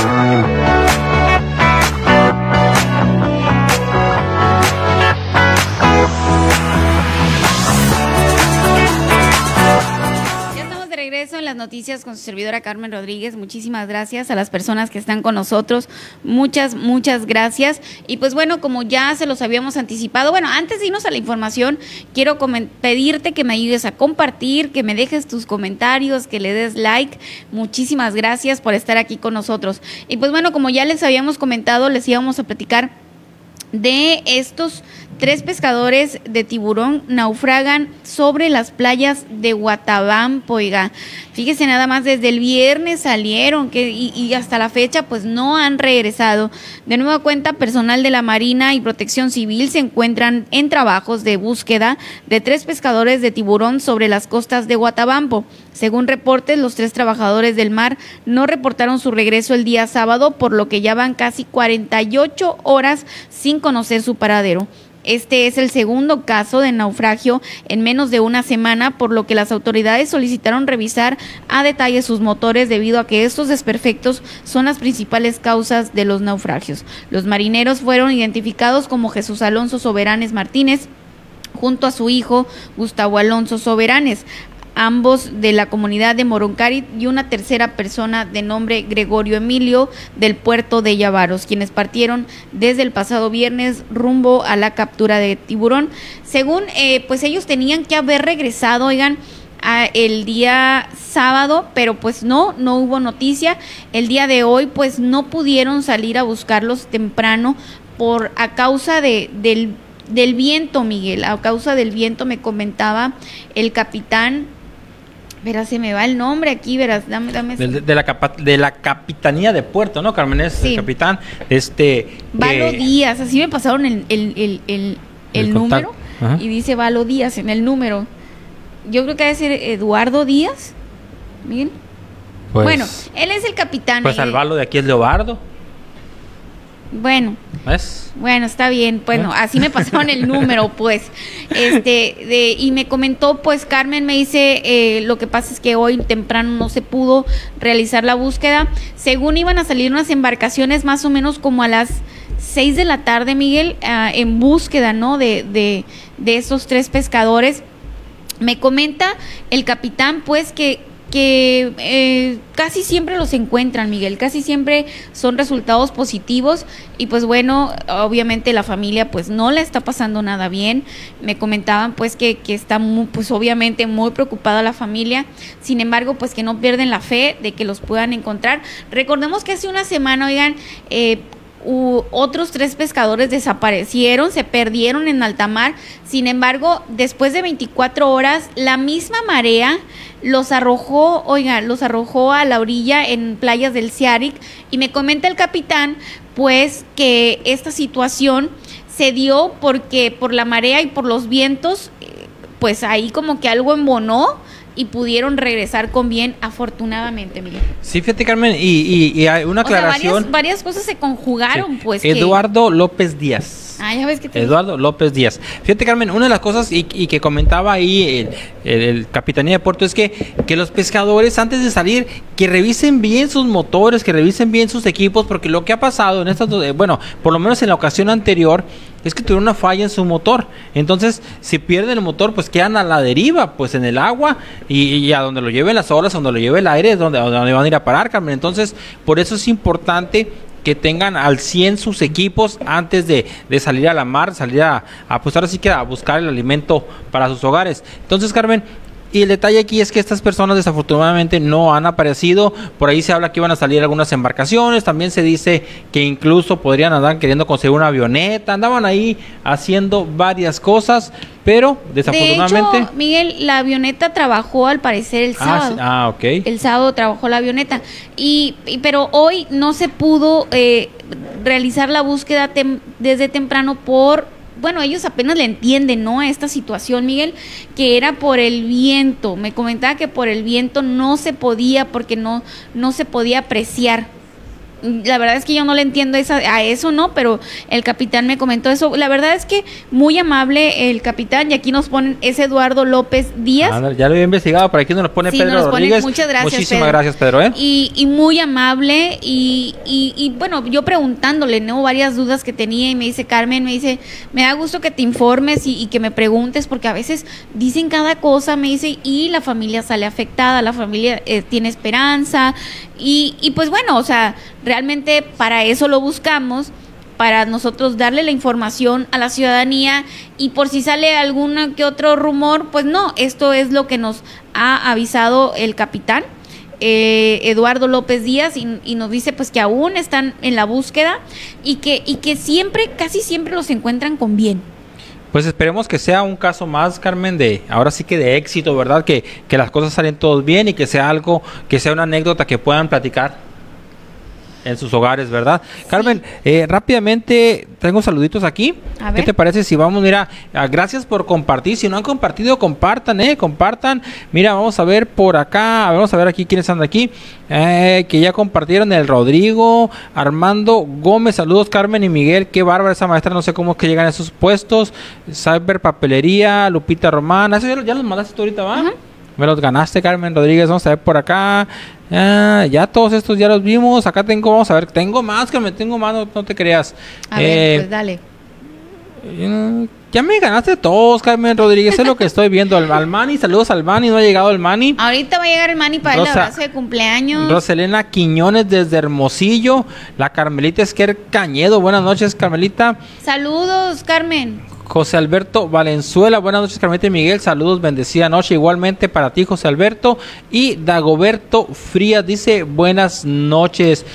Noticias con su servidora Carmen Rodríguez. Muchísimas gracias a las personas que están con nosotros. Muchas, muchas gracias. Y pues bueno, como ya se los habíamos anticipado, bueno, antes de irnos a la información, quiero pedirte que me ayudes a compartir, que me dejes tus comentarios, que le des like. Muchísimas gracias por estar aquí con nosotros. Y pues bueno, como ya les habíamos comentado, les íbamos a platicar de estos tres pescadores de tiburón naufragan sobre las playas de Guatabampo. Fíjese nada más, desde el viernes salieron que, y, hasta la fecha pues no han regresado. De nueva cuenta, personal de la Marina y Protección Civil se encuentran en trabajos de búsqueda de tres pescadores de tiburón sobre las costas de Guatabampo. Según reportes, los tres trabajadores del mar no reportaron su regreso el día sábado, por lo que ya van casi 48 horas sin conocer su paradero. Este es el segundo caso de naufragio en menos de una semana, por lo que las autoridades solicitaron revisar a detalle sus motores debido a que estos desperfectos son las principales causas de los naufragios. Los marineros fueron identificados como Jesús Alonso Soberanes Martínez, junto a su hijo Gustavo Alonso Soberanes ambos de la comunidad de Moroncarit y una tercera persona de nombre Gregorio Emilio del puerto de Yavaros, quienes partieron desde el pasado viernes rumbo a la captura de tiburón. Según, eh, pues ellos tenían que haber regresado, oigan, el día sábado, pero pues no, no hubo noticia. El día de hoy, pues no pudieron salir a buscarlos temprano por a causa de, del, del viento, Miguel, a causa del viento me comentaba el capitán Verás, se me va el nombre aquí, verás, dame, dame. De, la, de la Capitanía de Puerto, ¿no? Carmen es el capitán. Este. Valo Díaz, así me pasaron el, el, el, el, número. Ajá. y dice Valo Díaz en el número. Yo creo que debe ser Eduardo Díaz. Miguel. Pues, bueno, él es el capitán. pues eh, al balo de aquí es Leobardo. Bueno, ¿Ves? Bueno, está bien. Bueno, ¿Eh? así me pasaron el número, *laughs* pues. Este, de, y me comentó, pues Carmen me dice, eh, lo que pasa es que hoy temprano no se pudo realizar la búsqueda. Según iban a salir unas embarcaciones más o menos como a las 6 de la tarde, Miguel, ah, en búsqueda, ¿no? De, de, de esos tres pescadores. Me comenta el capitán, pues, que, que eh, casi siempre los encuentran, Miguel, casi siempre son resultados positivos y pues bueno, obviamente la familia pues no le está pasando nada bien. Me comentaban pues que, que está muy, pues obviamente muy preocupada la familia, sin embargo pues que no pierden la fe de que los puedan encontrar. Recordemos que hace una semana, oigan, eh, otros tres pescadores desaparecieron, se perdieron en alta mar. Sin embargo, después de 24 horas, la misma marea los arrojó, oiga, los arrojó a la orilla en playas del Ciaric. Y me comenta el capitán, pues, que esta situación se dio porque por la marea y por los vientos, eh, pues ahí como que algo embonó y pudieron regresar con bien, afortunadamente, Miguel. Sí, fíjate, Carmen, y, y- y hay una O sea, aclaración. varias, varias cosas se conjugaron, Sí. pues. que- Eduardo López Díaz. Ah, ya ves que te Eduardo López Díaz. Fíjate, Carmen, una de las cosas y, y que comentaba ahí el, el- el Capitanía de Puerto es que, que los pescadores antes de salir, que revisen bien sus motores, que revisen bien sus equipos, porque lo que ha pasado en estas, eh, bueno, por lo menos en la ocasión anterior, es que tuvieron una falla en su motor. Entonces, si pierden el motor, pues quedan a la deriva, pues en el agua y, a donde lo lleven las olas, donde lo lleve el aire, es donde, donde van a ir a parar, Carmen. Entonces, por eso es importante que tengan al 100 sus equipos antes de, de salir a la mar, salir a, pues que a buscar el alimento para sus hogares. Entonces, Carmen, y el detalle aquí es que estas personas desafortunadamente no han aparecido. Por ahí se habla que iban a salir algunas embarcaciones. También se dice que incluso podrían andar queriendo conseguir una avioneta. Andaban ahí haciendo varias cosas, pero desafortunadamente... De hecho, Miguel, la avioneta trabajó al parecer el ah, sábado. sí, ah, ok. El sábado trabajó la avioneta. Y, y- pero hoy no se pudo eh, realizar la búsqueda tem- desde temprano por. Bueno, ellos apenas le entienden, ¿no? A esta situación, Miguel, que era por el viento. Me comentaba que por el viento no se podía, porque no, no se podía apreciar. La verdad es que yo no le entiendo esa, a eso, ¿no? Pero el capitán me comentó eso. La verdad es que muy amable el capitán, y aquí nos ponen, es Eduardo López Díaz. Ya lo había investigado, por aquí nos lo pone Sí, Pedro nos. Rodríguez. Muchas gracias, Muchísimas Pedro. gracias, Pedro. ¿eh? y, y muy amable y, y, y, bueno, yo preguntándole, ¿no? Varias dudas que tenía y me dice, Carmen, me dice, me da gusto que te informes y, y que me preguntes porque a veces dicen cada cosa, me dice, y la familia sale afectada, la familia eh, tiene esperanza y, y pues bueno, o sea, realmente para eso lo buscamos para nosotros darle la información a la ciudadanía y por si sale algún que otro rumor, pues no, esto es lo que nos ha avisado el capitán eh, Eduardo López Díaz y, y nos dice pues que aún están en la búsqueda y que, y que siempre, casi siempre los encuentran con bien. Pues esperemos que sea un caso más, Carmen, de ahora sí que de éxito, ¿verdad? Que, que las cosas salen todos bien y que sea algo, que sea una anécdota que puedan platicar en sus hogares, ¿verdad? Carmen, eh, rápidamente tengo saluditos aquí. A ¿Qué ver. te parece si vamos, mira, ah, gracias por compartir. Si no han compartido, compartan, ¿eh? Compartan. Mira, vamos a ver por acá, vamos a ver aquí quiénes andan aquí. Eh, que ya compartieron el Rodrigo, Armando Gómez, saludos Carmen y Miguel, qué bárbara esa maestra, no sé cómo es que llegan a esos puestos. Cyber Papelería, Lupita Romana, eso ya los mandaste tú ahorita, ¿va? Me los ganaste, Carmen Rodríguez. Vamos a ver por acá. Ah, ya todos estos ya los vimos. Acá tengo, vamos a ver. Tengo más, Carmen. Tengo más, no, no te creas. A Eh, ver, pues dale. Ya me ganaste todos, Carmen Rodríguez. Es lo que estoy viendo. Al, al Mani, saludos al Mani. No ha llegado el Mani. Ahorita va a llegar el Manny para el Rosa- abrazo de cumpleaños. Roselena Quiñones desde Hermosillo. La Carmelita Esquer Cañedo. Buenas noches, Carmelita. Saludos, Carmen. José Alberto Valenzuela, buenas noches Carmelita y Miguel, saludos, bendecida noche igualmente para ti José Alberto y Dagoberto Frías dice buenas noches.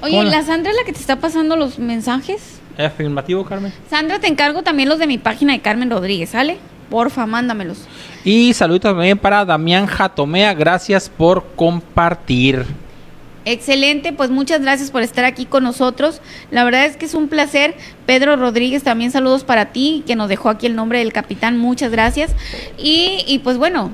Oye, Hola. la Sandra es la que te está pasando los mensajes. Afirmativo Carmen. Sandra, te encargo también los de mi página de Carmen Rodríguez, ¿sale? Porfa, mándamelos. Y saludos también para Damián Jatomea, gracias por compartir. Excelente, pues muchas gracias por estar aquí con nosotros. La verdad es que es un placer. Pedro Rodríguez, también saludos para ti, que nos dejó aquí el nombre del capitán. Muchas gracias. Y, y pues bueno,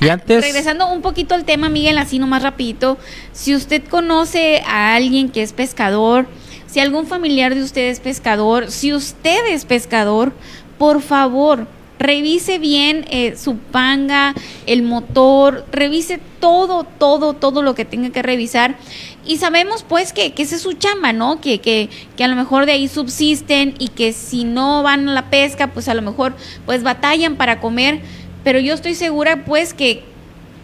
Y antes... Regresando un poquito al tema, Miguel, así nomás rapidito. Si usted conoce a alguien que es pescador, si algún familiar de usted es pescador, si usted es pescador, por favor, revise bien eh, su panga, el motor, revise todo, todo, todo lo que tenga que revisar. Y sabemos pues que, que esa es su chamba, ¿no? Que, que, que a lo mejor de ahí subsisten y que si no van a la pesca, pues a lo mejor pues batallan para comer. Pero yo estoy segura pues que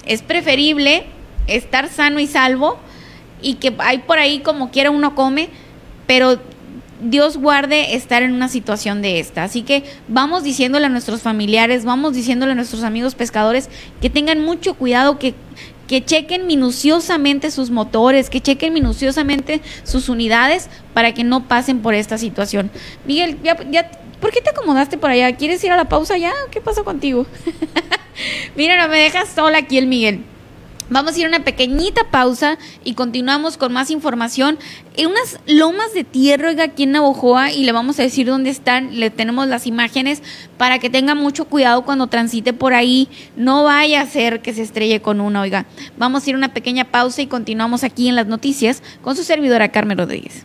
es preferible estar sano y salvo y que hay por ahí como quiera uno come, pero Dios guarde estar en una situación de esta. Así que vamos diciéndole a nuestros familiares, vamos diciéndole a nuestros amigos pescadores que tengan mucho cuidado, que, que chequen minuciosamente sus motores, que chequen minuciosamente sus unidades para que no pasen por esta situación. Miguel, ya, ya, ¿por qué te acomodaste por allá? ¿Quieres ir a la pausa ya? ¿Qué pasa contigo? *laughs* Mira, no me dejas sola aquí el Miguel. Vamos a ir a una pequeñita pausa y continuamos con más información. En unas lomas de tierra aquí en Navojoa y le vamos a decir dónde están. Le tenemos las imágenes para que tenga mucho cuidado cuando transite por ahí. No vaya a ser que se estrelle con una, oiga. Vamos a ir a una pequeña pausa y continuamos aquí en las noticias con su servidora Carmen Rodríguez.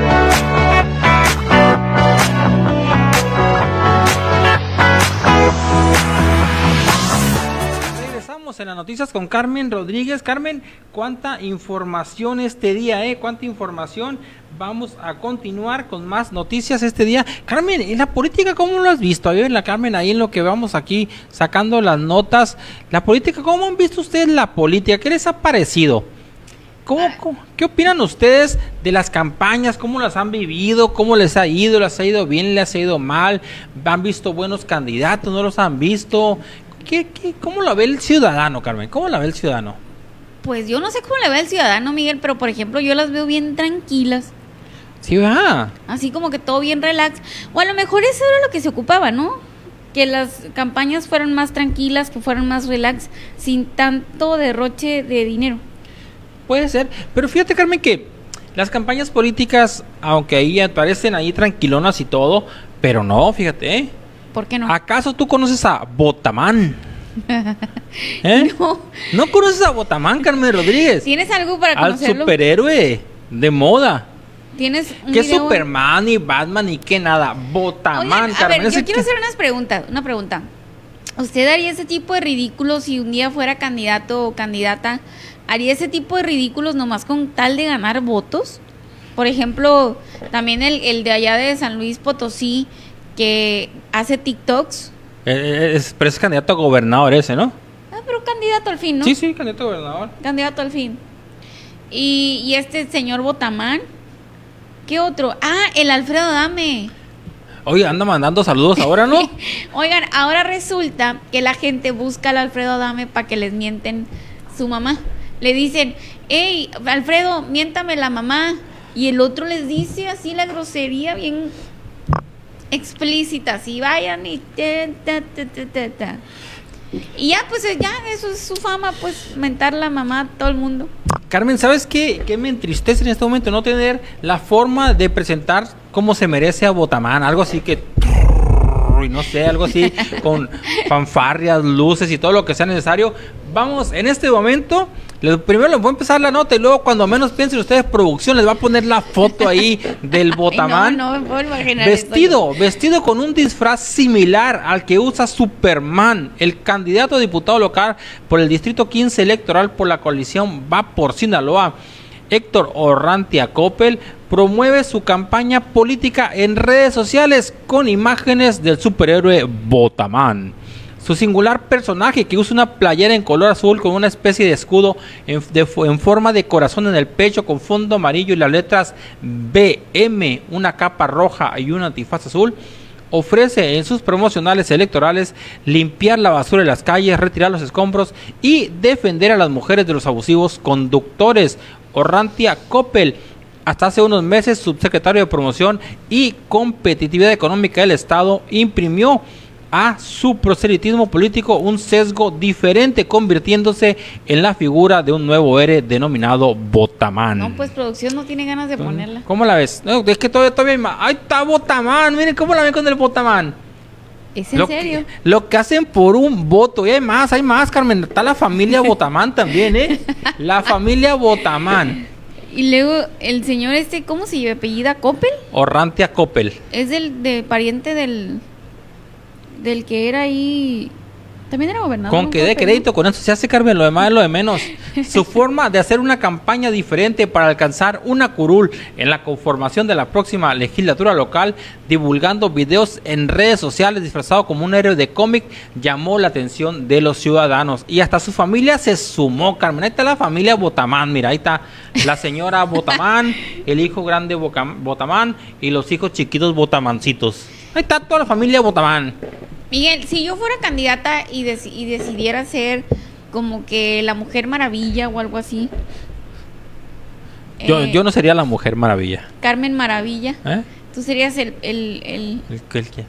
En las noticias con Carmen Rodríguez. Carmen, ¿cuánta información este día, eh? ¿Cuánta información? Vamos a continuar con más noticias este día. Carmen, ¿en la política cómo lo has visto? A ver, la Carmen, ahí en lo que vamos aquí sacando las notas. La política, ¿cómo han visto ustedes la política? ¿Qué les ha parecido? ¿Cómo, cómo- qué opinan ustedes de las campañas? ¿Cómo las han vivido? ¿Cómo les ha ido? ¿Les ha ido bien? ¿Les ha ido mal? ¿Han visto buenos candidatos? ¿No los han visto? ¿Qué, qué, ¿Cómo la ve el ciudadano, Carmen? ¿Cómo la ve el ciudadano? Pues yo no sé cómo le ve el ciudadano, Miguel, pero por ejemplo yo las veo bien tranquilas. Sí, va. Así como que todo bien relax. O a lo mejor eso era lo que se ocupaba, ¿no? Que las campañas fueran más tranquilas, que fueran más relax, sin tanto derroche de dinero. Puede ser. Pero fíjate, Carmen, que las campañas políticas, aunque ahí aparecen ahí tranquilonas y todo, pero no, fíjate, ¿eh? ¿Por qué no? ¿Acaso tú conoces a Botamán? *laughs* ¿Eh? No. ¿No conoces a Botamán, Carmen Rodríguez? ¿Tienes algo para Al conocerlo? superhéroe de moda. ¿Tienes un ¿Qué video? Superman y Batman y qué nada? Botamán, Oigan, a Carmen. ver, yo quiero que- hacer unas preguntas, una pregunta. ¿Usted haría ese tipo de ridículos si un día fuera candidato o candidata? ¿Haría ese tipo de ridículos nomás con tal de ganar votos? Por ejemplo, también el, el de allá de San Luis Potosí que hace TikToks. Eh, es, pero es candidato a gobernador ese, ¿no? Ah, pero candidato candidato al fin, ¿no? Sí, sí, candidato a gobernador. Candidato al fin. Y, y este señor Botamán. ¿Qué otro? Ah, el Alfredo Dame. Oye, anda mandando saludos ahora, ¿no? *laughs* Oigan, ahora resulta que la gente busca al Alfredo Dame para que les mienten su mamá. Le dicen, hey, Alfredo, miéntame la mamá. Y el otro les dice así la grosería bien explícita, así vayan y ta, ta, ta. Y ya, pues ya, eso es su fama, pues mentar la mamá a todo el mundo. Carmen, ¿sabes qué, qué me entristece en este momento? No tener la forma de presentar como se merece a Botamán. Algo así que. Y no sé, algo así *laughs* con fanfarrias, luces y todo lo que sea necesario. Vamos, en este momento, les- primero les voy a empezar la nota y luego, cuando menos piensen ustedes, producción les va a poner la foto ahí *laughs* del Botamán. Ay, no, no me puedo imaginar esto Vestido, vestido con un disfraz similar al que usa Superman, el candidato a diputado local por el Distrito 15 electoral por la coalición Va por Sinaloa. Héctor Orrantia Coppel promueve su campaña política en redes sociales con imágenes del superhéroe Botamán. Su singular personaje que usa una playera en color azul con una especie de escudo en, forma de corazón en el pecho con fondo amarillo y las letras BM, una capa roja y un antifaz azul, ofrece en sus promocionales electorales limpiar la basura de las calles, retirar los escombros y defender a las mujeres de los abusivos conductores. Orrantia Coppel, hasta hace unos meses subsecretario de Promoción y Competitividad Económica del Estado, imprimió a su proselitismo político un sesgo diferente, convirtiéndose en la figura de un nuevo héroe denominado Botamán. No, pues producción no tiene ganas de ponerla. ¿Cómo la ves? No, es que todavía, todavía hay más. ¡Ahí está Botamán! Miren cómo la ven con el Botamán. ¿Es en lo serio? Que, lo que hacen por un voto. Y hay más, hay más, Carmen. Está la familia *laughs* Botamán también, ¿eh? La familia Botamán. Y luego el señor este, ¿cómo se apellida? ¿Coppel? Orrantia Coppel. Es del de pariente del del que era ahí también era gobernador. Con que dé crédito, con eso se hace Carmen, lo demás es lo de menos. *laughs* Su forma de hacer una campaña diferente para alcanzar una curul en la conformación de la próxima legislatura local, divulgando videos en redes sociales disfrazado como un héroe de cómic, llamó la atención de los ciudadanos. Y hasta su familia se sumó, Carmen. Ahí está la familia Botamán, mira, ahí está la señora *laughs* Botamán, el hijo grande Botamán y los hijos chiquitos Botamancitos. Ahí está toda la familia Botamán. Miguel, si yo fuera candidata y, deci- y decidiera ser como que la Mujer Maravilla o algo así. Yo, eh, yo no sería la mujer maravilla. Carmen Maravilla. ¿Eh? Tú serías el, el, el- ¿El, qué-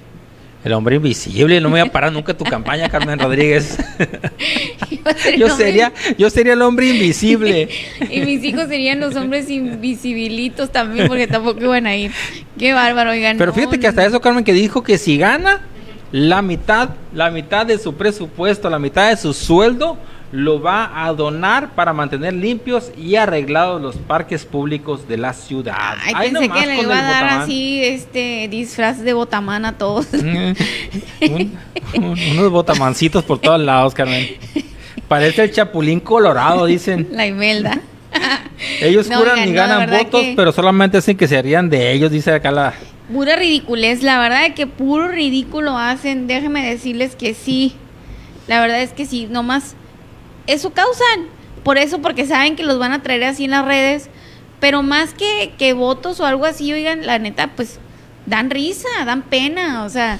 el hombre invisible, no me voy a parar nunca tu campaña, Carmen Rodríguez. *laughs* yo sería, yo sería el hombre invisible. *laughs* Y mis hijos serían los hombres invisibilitos también, porque tampoco iban a ir. Qué bárbaro, oigan. Pero no, fíjate que hasta eso, Carmen, que dijo que si gana la mitad, la mitad de su presupuesto, la mitad de su sueldo, lo va a donar para mantener limpios y arreglados los parques públicos de la ciudad. Ay, Ahí pensé que le iba a dar botamán. así este disfraz de botamán a todos. *laughs* Un- un- unos botamancitos por todos lados, Carmen. Parece el chapulín colorado, dicen. *laughs* La Imelda. Ellos *laughs* No, oigan, y ganan votos, que- pero solamente hacen que se harían de ellos, dice acá la... Pura ridiculez, la verdad es que puro ridículo hacen. Déjenme decirles que sí. La verdad es que sí, nomás eso causan. Por eso, porque saben que los van a traer así en las redes. Pero más que, que votos o algo así, oigan, la neta, pues dan risa, dan pena. O sea,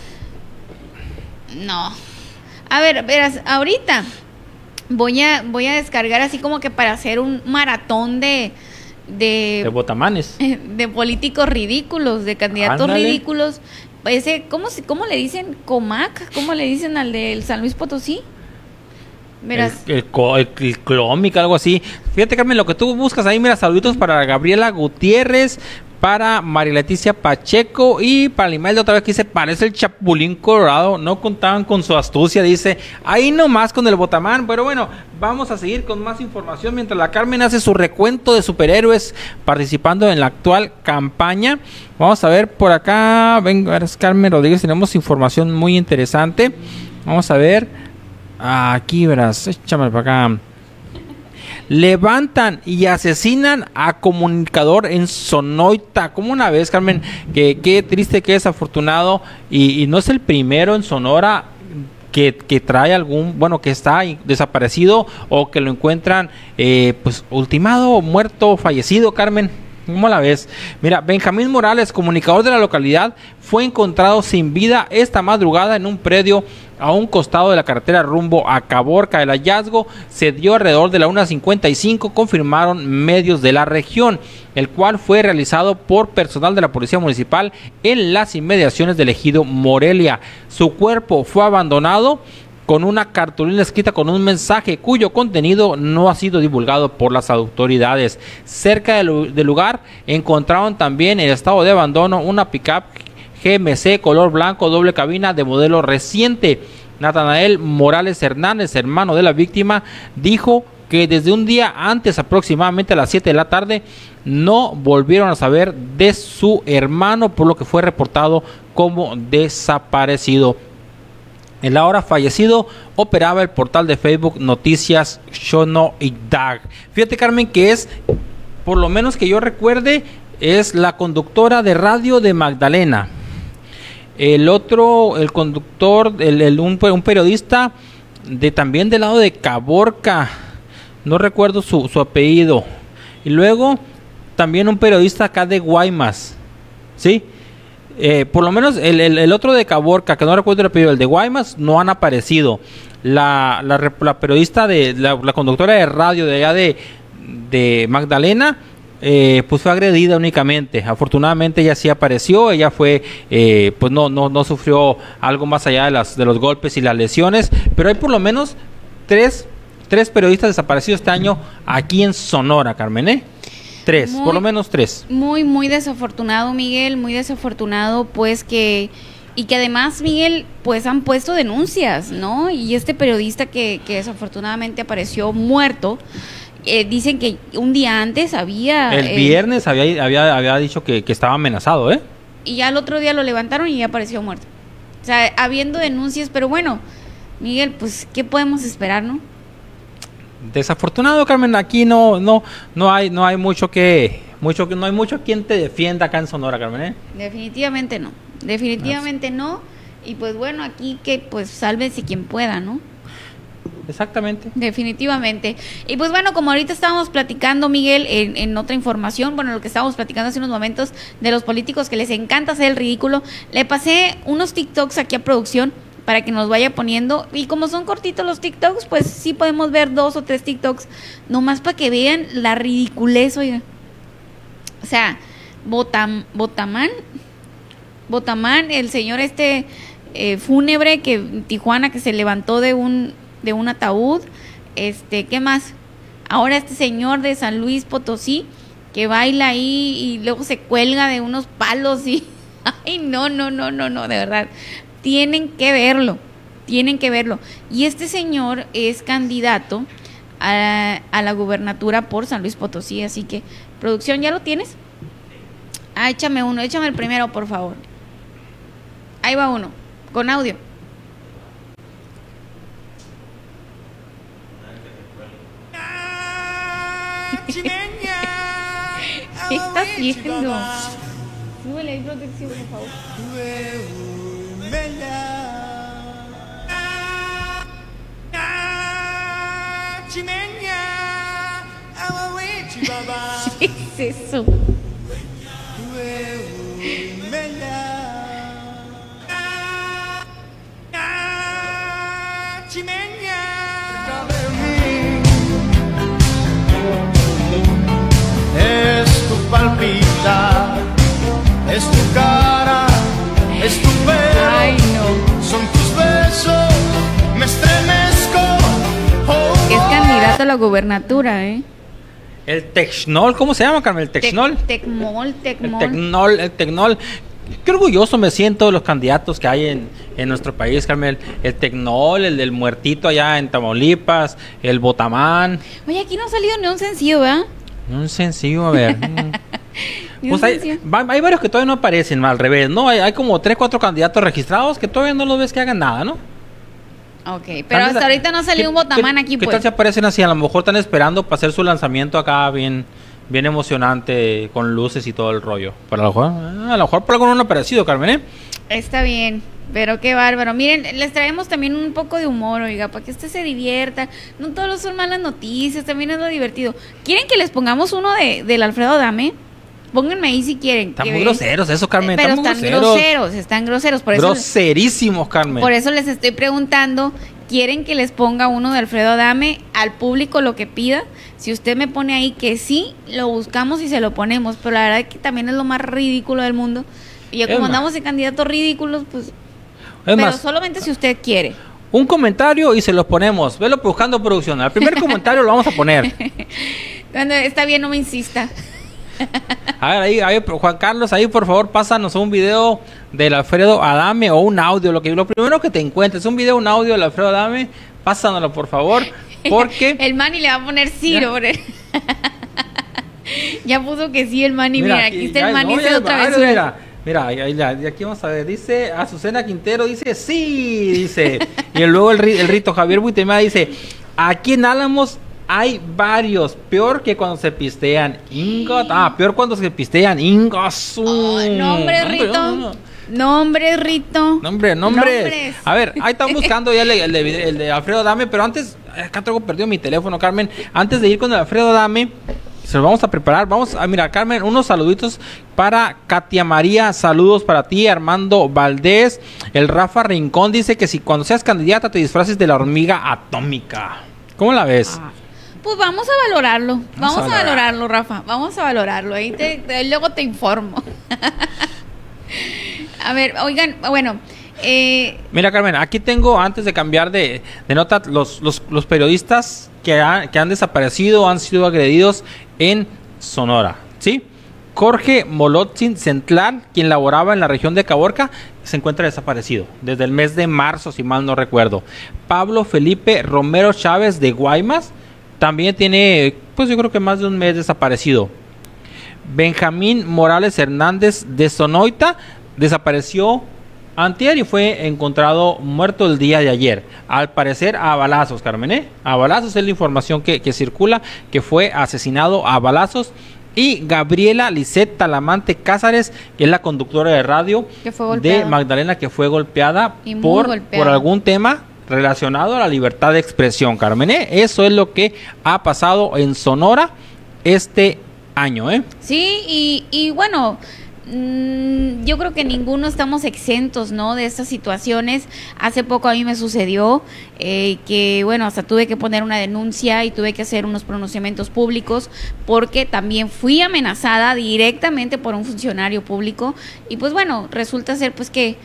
no. A ver, verás, ahorita voy a, voy a descargar así como que para hacer un maratón de, de De botamanes. *laughs* de políticos ridículos, de candidatos Ándale. ridículos. Ese, ¿cómo, ¿Cómo le dicen? ¿Comac? ¿Cómo le dicen al del San Luis Potosí? Verás, El, el- el clómic, algo así. Fíjate, Carmen, lo que tú buscas ahí, mira, saluditos para Gabriela Gutiérrez, para María Leticia Pacheco y para Limelda otra vez que dice, parece el Chapulín Colorado, no contaban con su astucia, dice, ahí nomás con el Botamán, pero bueno, vamos a seguir con más información mientras la Carmen hace su recuento de superhéroes participando en la actual campaña. Vamos a ver por acá, venga, Carmen Rodríguez, tenemos información muy interesante. Vamos a ver, aquí verás, échame para acá. Levantan y asesinan a comunicador en Sonoita. Como una vez, Carmen, que qué triste, qué desafortunado. Y, y no es el primero en Sonora. que, que trae algún, bueno, que está desaparecido o que lo encuentran, eh, pues, ultimado, muerto, fallecido, Carmen. ¿Cómo la ves? Mira, Benjamín Morales, comunicador de la localidad, fue encontrado sin vida esta madrugada en un predio a un costado de la carretera rumbo a Caborca. El hallazgo se dio alrededor de la 1.55, confirmaron medios de la región, el cual fue realizado por personal de la Policía Municipal en las inmediaciones del ejido Morelia. Su cuerpo fue abandonado con una cartulina escrita con un mensaje cuyo contenido no ha sido divulgado por las autoridades. Cerca del, lu- del lugar encontraron también en estado de abandono una pickup GMC color blanco doble cabina de modelo reciente. Natanael Morales Hernández, hermano de la víctima, dijo que desde un día antes, aproximadamente a las 7 de la tarde, no volvieron a saber de su hermano, por lo que fue reportado como desaparecido. El ahora fallecido operaba el portal de Facebook Noticias Shono Dag. Fíjate, Carmen, que es, por lo menos que yo recuerde, es la conductora de radio de Magdalena. El otro, el conductor, el, un, periodista de también del lado de Caborca. No recuerdo su, su apellido. Y luego también un periodista acá de Guaymas. ¿Sí? Eh, por lo menos el, otro de Caborca, que no recuerdo el apellido, el de Guaymas, no han aparecido. La, la, la periodista de la, conductora de radio de allá de Magdalena, eh, pues fue agredida únicamente. Afortunadamente ella sí apareció, ella fue, eh, pues no, no, no sufrió algo más allá de, las, de los golpes y las lesiones, pero hay por lo menos tres, tres periodistas desaparecidos este año aquí en Sonora, Carmen, ¿eh? Tres, Muy- por lo menos tres. Muy, muy desafortunado, Miguel, muy desafortunado, pues que... Y que además, Miguel, pues han puesto denuncias, ¿no? Y este periodista que, que desafortunadamente apareció muerto, eh, dicen que un día antes había... El eh, viernes había, había, había dicho que, que estaba amenazado, ¿eh? y ya el otro día lo levantaron y ya apareció muerto. O sea, habiendo denuncias, pero bueno, Miguel, pues, ¿qué podemos esperar, no? Desafortunado, Carmen, aquí no, no, no hay, no hay mucho que, mucho que, no hay mucho quien te defienda acá en Sonora, Carmen, ¿eh? Definitivamente no, definitivamente no. Y pues bueno, aquí que pues sálvese quien pueda, ¿no? Exactamente. Definitivamente. Y pues bueno, como ahorita estábamos platicando, Miguel, en, en otra información, bueno, lo que estábamos platicando hace unos momentos de los políticos que les encanta hacer el ridículo, le pasé unos TikToks aquí a producción para que nos vaya poniendo. Y como son cortitos los TikToks, pues sí podemos ver dos o tres TikToks, nomás para que vean la ridiculez, oiga. O sea, Botam, Botamán, Botamán, el señor este eh, fúnebre que Tijuana que se levantó de un de un ataúd, este, ¿qué más? Ahora este señor de San Luis Potosí que baila ahí y luego se cuelga de unos palos y *laughs* ay, no, no, no, no, no, de verdad. Tienen que verlo. Tienen que verlo. Y este señor es candidato a, a la gubernatura por San Luis Potosí, así que producción, ¿ya lo tienes? Ah, échame uno, échame el primero, por favor. Ahí va uno, con audio. ¿Qué *laughs* está haciendo? Súbele ahí protección, por favor. ¿Qué es eso? Es tu cara, es tu pelo, Ay, no. son tus besos, me estremezco. Oh, Es candidato a la gubernatura, ¿eh? El Texnol, ¿cómo se llama, Carmen? El Texnol. Tec- Tecmol, El Tecmol. Tecnol, el Tecnol. Qué orgulloso me siento de los candidatos que hay en, en nuestro país, Carmen. El Tecnol, el del muertito allá en Tamaulipas, el Botamán. Oye, aquí no ha salido ni un sencillo, ¿verdad? Un sencillo, a ver. *laughs* Pues hay, sencillo. va- hay varios que todavía no aparecen, al revés, ¿no? Hay, hay como tres, cuatro candidatos registrados que todavía no los ves que hagan nada, ¿no? Ok, pero hasta ahorita no ha salido ¿qué- un botamán aquí, ¿Qué pues. tal si aparecen así? A lo mejor están esperando para hacer su lanzamiento acá bien bien emocionante con luces y todo el rollo. Pero a lo mejor, a lo mejor por algo no han aparecido, Carmen, ¿eh? Está bien. Pero qué bárbaro. Miren, les traemos también un poco de humor, oiga, para que usted se divierta. No todos son malas noticias, también es lo divertido. ¿Quieren que les pongamos uno de, del Alfredo Dame? Pónganme ahí si quieren. Están muy groseros eso, Carmen. Pero están groseros. groseros, están groseros. Por Groserísimos, Carmen. por eso les estoy preguntando, ¿quieren que les ponga uno de Alfredo Dame al público lo que pida? Si usted me pone ahí que sí, lo buscamos y se lo ponemos. Pero la verdad es que también es lo más ridículo del mundo. Y ya como más. andamos de candidatos ridículos, pues... es pero más, solamente si usted quiere. un comentario y se los ponemos. Velo buscando producción. Al primer *laughs* comentario lo vamos a poner. Cuando está bien, no me insista. A ver, ahí, ahí, Juan Carlos, ahí por favor, pásanos un video del Alfredo Adame o un audio. Lo, que, lo primero que te encuentres, un video, un audio del Alfredo Adame, pásanoslo por favor. Porque. *laughs* el Manny le va a poner Ciro. el- *laughs* ya puso que sí el Manny. Mira, aquí, está ya- el Manny no, ya otra vez. Mira, mira, y aquí vamos a ver. Dice Azucena Quintero, dice sí, dice. y luego el, el rito Javier Buitemá dice: aquí en Álamos hay varios. Peor que cuando se pistean. Ingot. Ah, peor cuando se pistean. Ay, nombre, Rito. Nombre, Rito. Nombre. Nombres. A ver, ahí están buscando ya el, de- el de, *laughs* el de Alfredo Dame, pero antes, acá traigo perdido mi teléfono, Carmen. Antes de ir con el Alfredo Dame, se lo vamos a preparar. Vamos a, mira, Carmen, unos saluditos para Katia María, saludos para ti, Armando Valdés. El Rafa Rincón dice que si cuando seas candidata te disfraces de la hormiga atómica. ¿Cómo la ves? Ah, Pues vamos a valorarlo. Vamos, a a, valorar. valorarlo, Rafa. Vamos a valorarlo. Ahí te, *laughs* te- luego te informo. *laughs* a ver, oigan, bueno. Eh, Mira, Carmen, aquí tengo, antes de cambiar de, de nota, los, los, los periodistas que, ha- que han desaparecido, han sido agredidos en Sonora, ¿sí? Jorge Molotzin Central, quien laboraba en la región de Caborca, se encuentra desaparecido desde el mes de marzo, si mal no recuerdo. Pablo Felipe Romero Chávez de Guaymas también tiene, pues yo creo que más de un mes desaparecido. Benjamín Morales Hernández de Sonoita desapareció antier y fue encontrado muerto el día de ayer. Al parecer a balazos, Carmen. ¿eh? A balazos es la información que, que circula, que fue asesinado a balazos. Y Gabriela Lisette Talamante Cázares, que es la conductora de radio de. Magdalena, que fue golpeada por, golpeada. por algún tema relacionado a la libertad de expresión, Carmen. ¿eh? Eso es lo que ha pasado en Sonora este año, ¿eh? Sí, y, bueno, mm, yo creo que ninguno estamos exentos, ¿no? De estas situaciones. Hace poco a mí me sucedió eh, que, bueno, hasta tuve que poner una denuncia y tuve que hacer unos pronunciamientos públicos porque también fui amenazada directamente por un funcionario público y pues bueno, resulta ser pues que,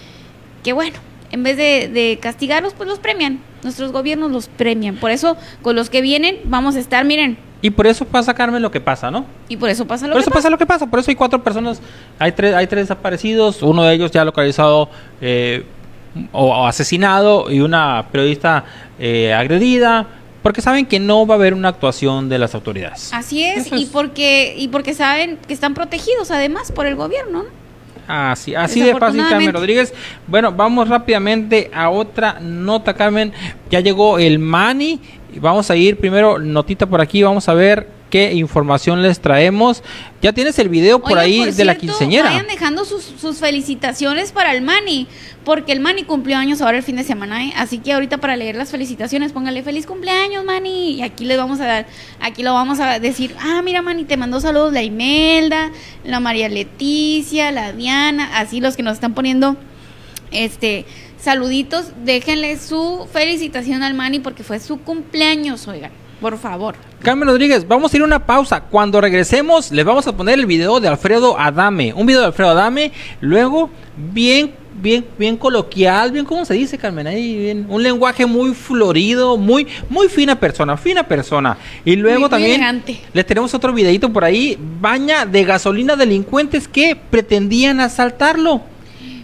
que bueno. En vez de, de castigarlos, pues los premian. Nuestros gobiernos los premian. Por eso, con los que vienen, vamos a estar, miren, Y por eso pasa, Carmen, lo que pasa, ¿no? y por eso pasa lo por que eso pasa. lo que pasa. Por eso hay cuatro personas, hay tres, hay tres desaparecidos, uno de ellos ya localizado eh, o, o asesinado y una periodista eh, agredida, porque saben que no va a haber una actuación de las autoridades. Así es, Eso y es. porque y porque saben que están protegidos además por el gobierno. ¿no? Así, así de fácil, Carmen. Rodríguez. Bueno, vamos rápidamente a otra nota, Carmen. Ya llegó el Mani. Vamos a ir primero, notita por aquí, vamos a ver qué información les traemos. Ya tienes el video por ahí por de la quinceñera. Vayan dejando sus, sus felicitaciones para el Mani, porque el Mani cumplió años ahora el fin de semana, ¿eh? así que ahorita para leer las felicitaciones póngale feliz cumpleaños Mani y aquí les vamos a dar, aquí lo vamos a decir, ah mira Mani te mandó saludos la Imelda, la María Leticia, la Diana, así los que nos están poniendo este saluditos, déjenle su felicitación al Mani porque fue su cumpleaños, oigan, por favor. Carmen Rodríguez, vamos a ir a una pausa. Cuando regresemos, les vamos a poner el video de Alfredo Adame. Un video de Alfredo Adame. Luego, bien, bien, bien coloquial, bien, ¿cómo se dice, Carmen? Ahí, bien. Un lenguaje muy florido, muy, muy fina persona, fina persona. Y luego Muy- también les tenemos otro videito por ahí. Baña de gasolina delincuentes que pretendían asaltarlo.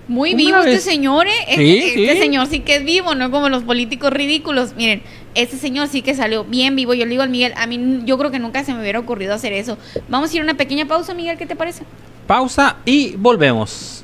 Muy vivo este señor, ¿eh? Este, Sí, este sí. señor sí que es vivo, no como los políticos ridículos. Miren, este señor sí que salió bien vivo. Yo le digo al Miguel, a mí yo creo que nunca se me hubiera ocurrido hacer eso. Vamos a ir a una pequeña pausa, Miguel, ¿qué te parece? Pausa y volvemos.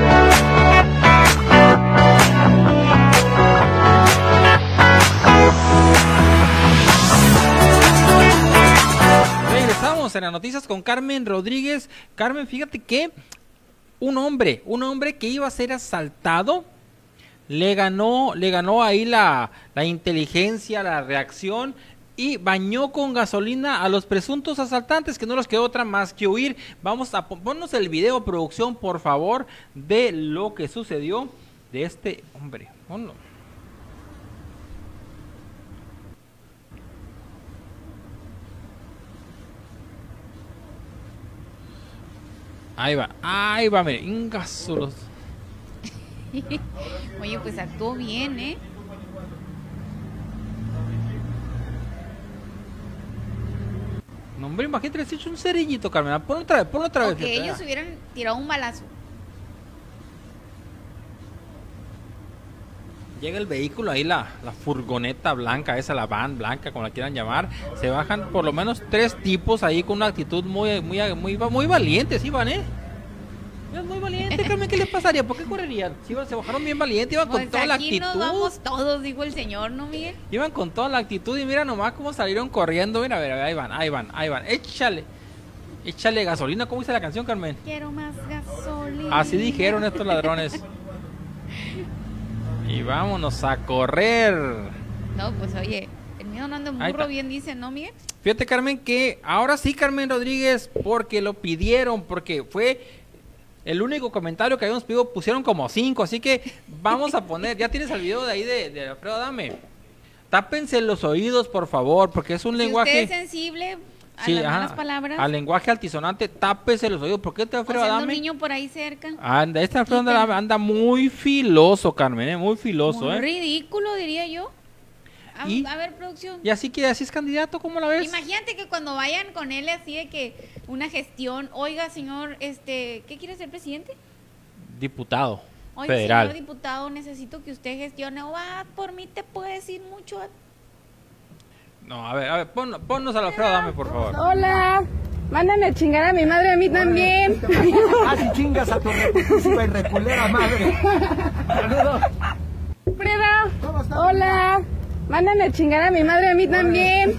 En las noticias con Carmen Rodríguez. Carmen, fíjate que un hombre, un hombre que iba a ser asaltado, le ganó, le ganó ahí la, la inteligencia, la reacción y bañó con gasolina a los presuntos asaltantes que no les quedó otra más que huir. Vamos a pon- ponnos el video producción, por favor, de lo que sucedió de este hombre. Ponlo. Ahí va, ahí va, mire, ingasulos. *laughs* Oye, pues actuó bien, ¿eh? No, hombre, imagínate, le has hecho un cerillito, Carmen. Ponlo otra vez, ponlo otra vez. Que ellos ah. hubieran tirado un balazo. Llega el vehículo, ahí la, la furgoneta blanca, esa la van blanca, como la quieran llamar. Se bajan por lo menos tres tipos ahí con una actitud muy, muy, muy, muy valientes, iban, ¿eh? Iban muy valientes, *laughs* Carmen, ¿qué les pasaría? ¿Por qué correrían? Si iban, se bajaron bien valientes, iban Pues con toda la actitud. nos vamos todos, dijo el señor, ¿no, Miguel? Iban con toda la actitud y mira nomás cómo salieron corriendo. Mira, a ver, ahí van, ahí van, ahí van. Échale, échale gasolina. ¿Cómo dice la canción, Carmen? Quiero más gasolina. Así dijeron estos ladrones. Y vámonos a correr. No, pues oye, el miedo no anda en burro, bien dice, ¿no, Miguel? Fíjate, Carmen, que ahora sí, Carmen Rodríguez, porque lo pidieron, porque fue el único comentario que habíamos pedido, pusieron como cinco, así que vamos a poner, ya tienes el video de ahí de, de Alfredo Dame. Tápense los oídos, por favor, porque es un Si usted lenguaje... es sensible a Sí, las ajá, malas palabras, Al lenguaje altisonante, tápese los oídos. ¿Por qué te o Alfredo siendo un Adame? niño por ahí cerca. Anda, este Alfredo. Adame anda muy filoso, Carmen, ¿eh? muy filoso, Muy ¿eh? ridículo, diría yo. A, ¿Y? a ver, producción. Y así que así es candidato, ¿cómo la ves? Imagínate que cuando vayan con él así de que una gestión, oiga, señor, este, ¿qué quiere ser presidente? Diputado Oiga, federal. señor diputado, necesito que usted gestione. O, ah, por mí te puede decir mucho. No, a ver, a ver, pon- ponnos al Alfredo Adame, por favor. Hola, mándame a chingar a mi madre a mí también. *laughs* Ah, si chingas a tu reputísima y reculera madre. Saludos. Freda, hola, mándame a chingar a mi madre a mí también.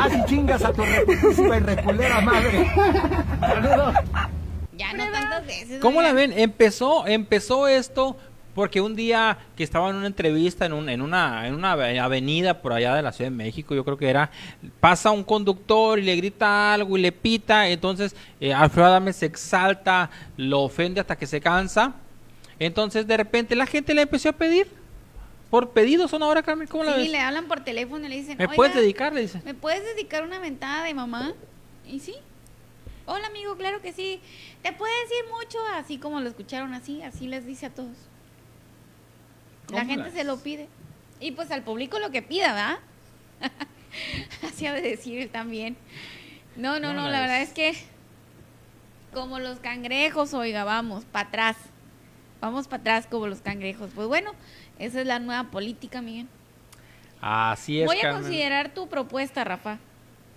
Ah, si chingas a tu reputísima y reculera madre. Saludos. Ya no tantas veces. ¿Cómo la ven? Empezó, empezó esto porque un día que estaba en una entrevista en, un- en una, en una ave- avenida por allá de la Ciudad de México, yo creo que era, pasa un conductor y le grita algo y le pita, entonces eh, Alfredo Adame se exalta, lo ofende hasta que se cansa, entonces de repente la gente le empezó a pedir, por pedidos son ahora, Carmen, ¿cómo la Sí, ves? le hablan por teléfono y le dicen, ¿Me "Oiga, puedes dedicar? Le dice. ¿Me puedes dedicar una mentada de mamá? Y sí. Hola, amigo, claro que sí. Te puede decir mucho, así como lo escucharon así, así les dice a todos. La ¿Cómo gente se lo pide. Y pues al público lo que pida, ¿verdad? *laughs* así ha de decir él también. No, no, ¿Cómo no, la la verdad es que como los cangrejos, oiga, vamos, para atrás. Vamos para atrás como los cangrejos. Pues bueno, esa es la nueva política, Miguel. Así es, Voy a Carmen. considerar tu propuesta, Rafa.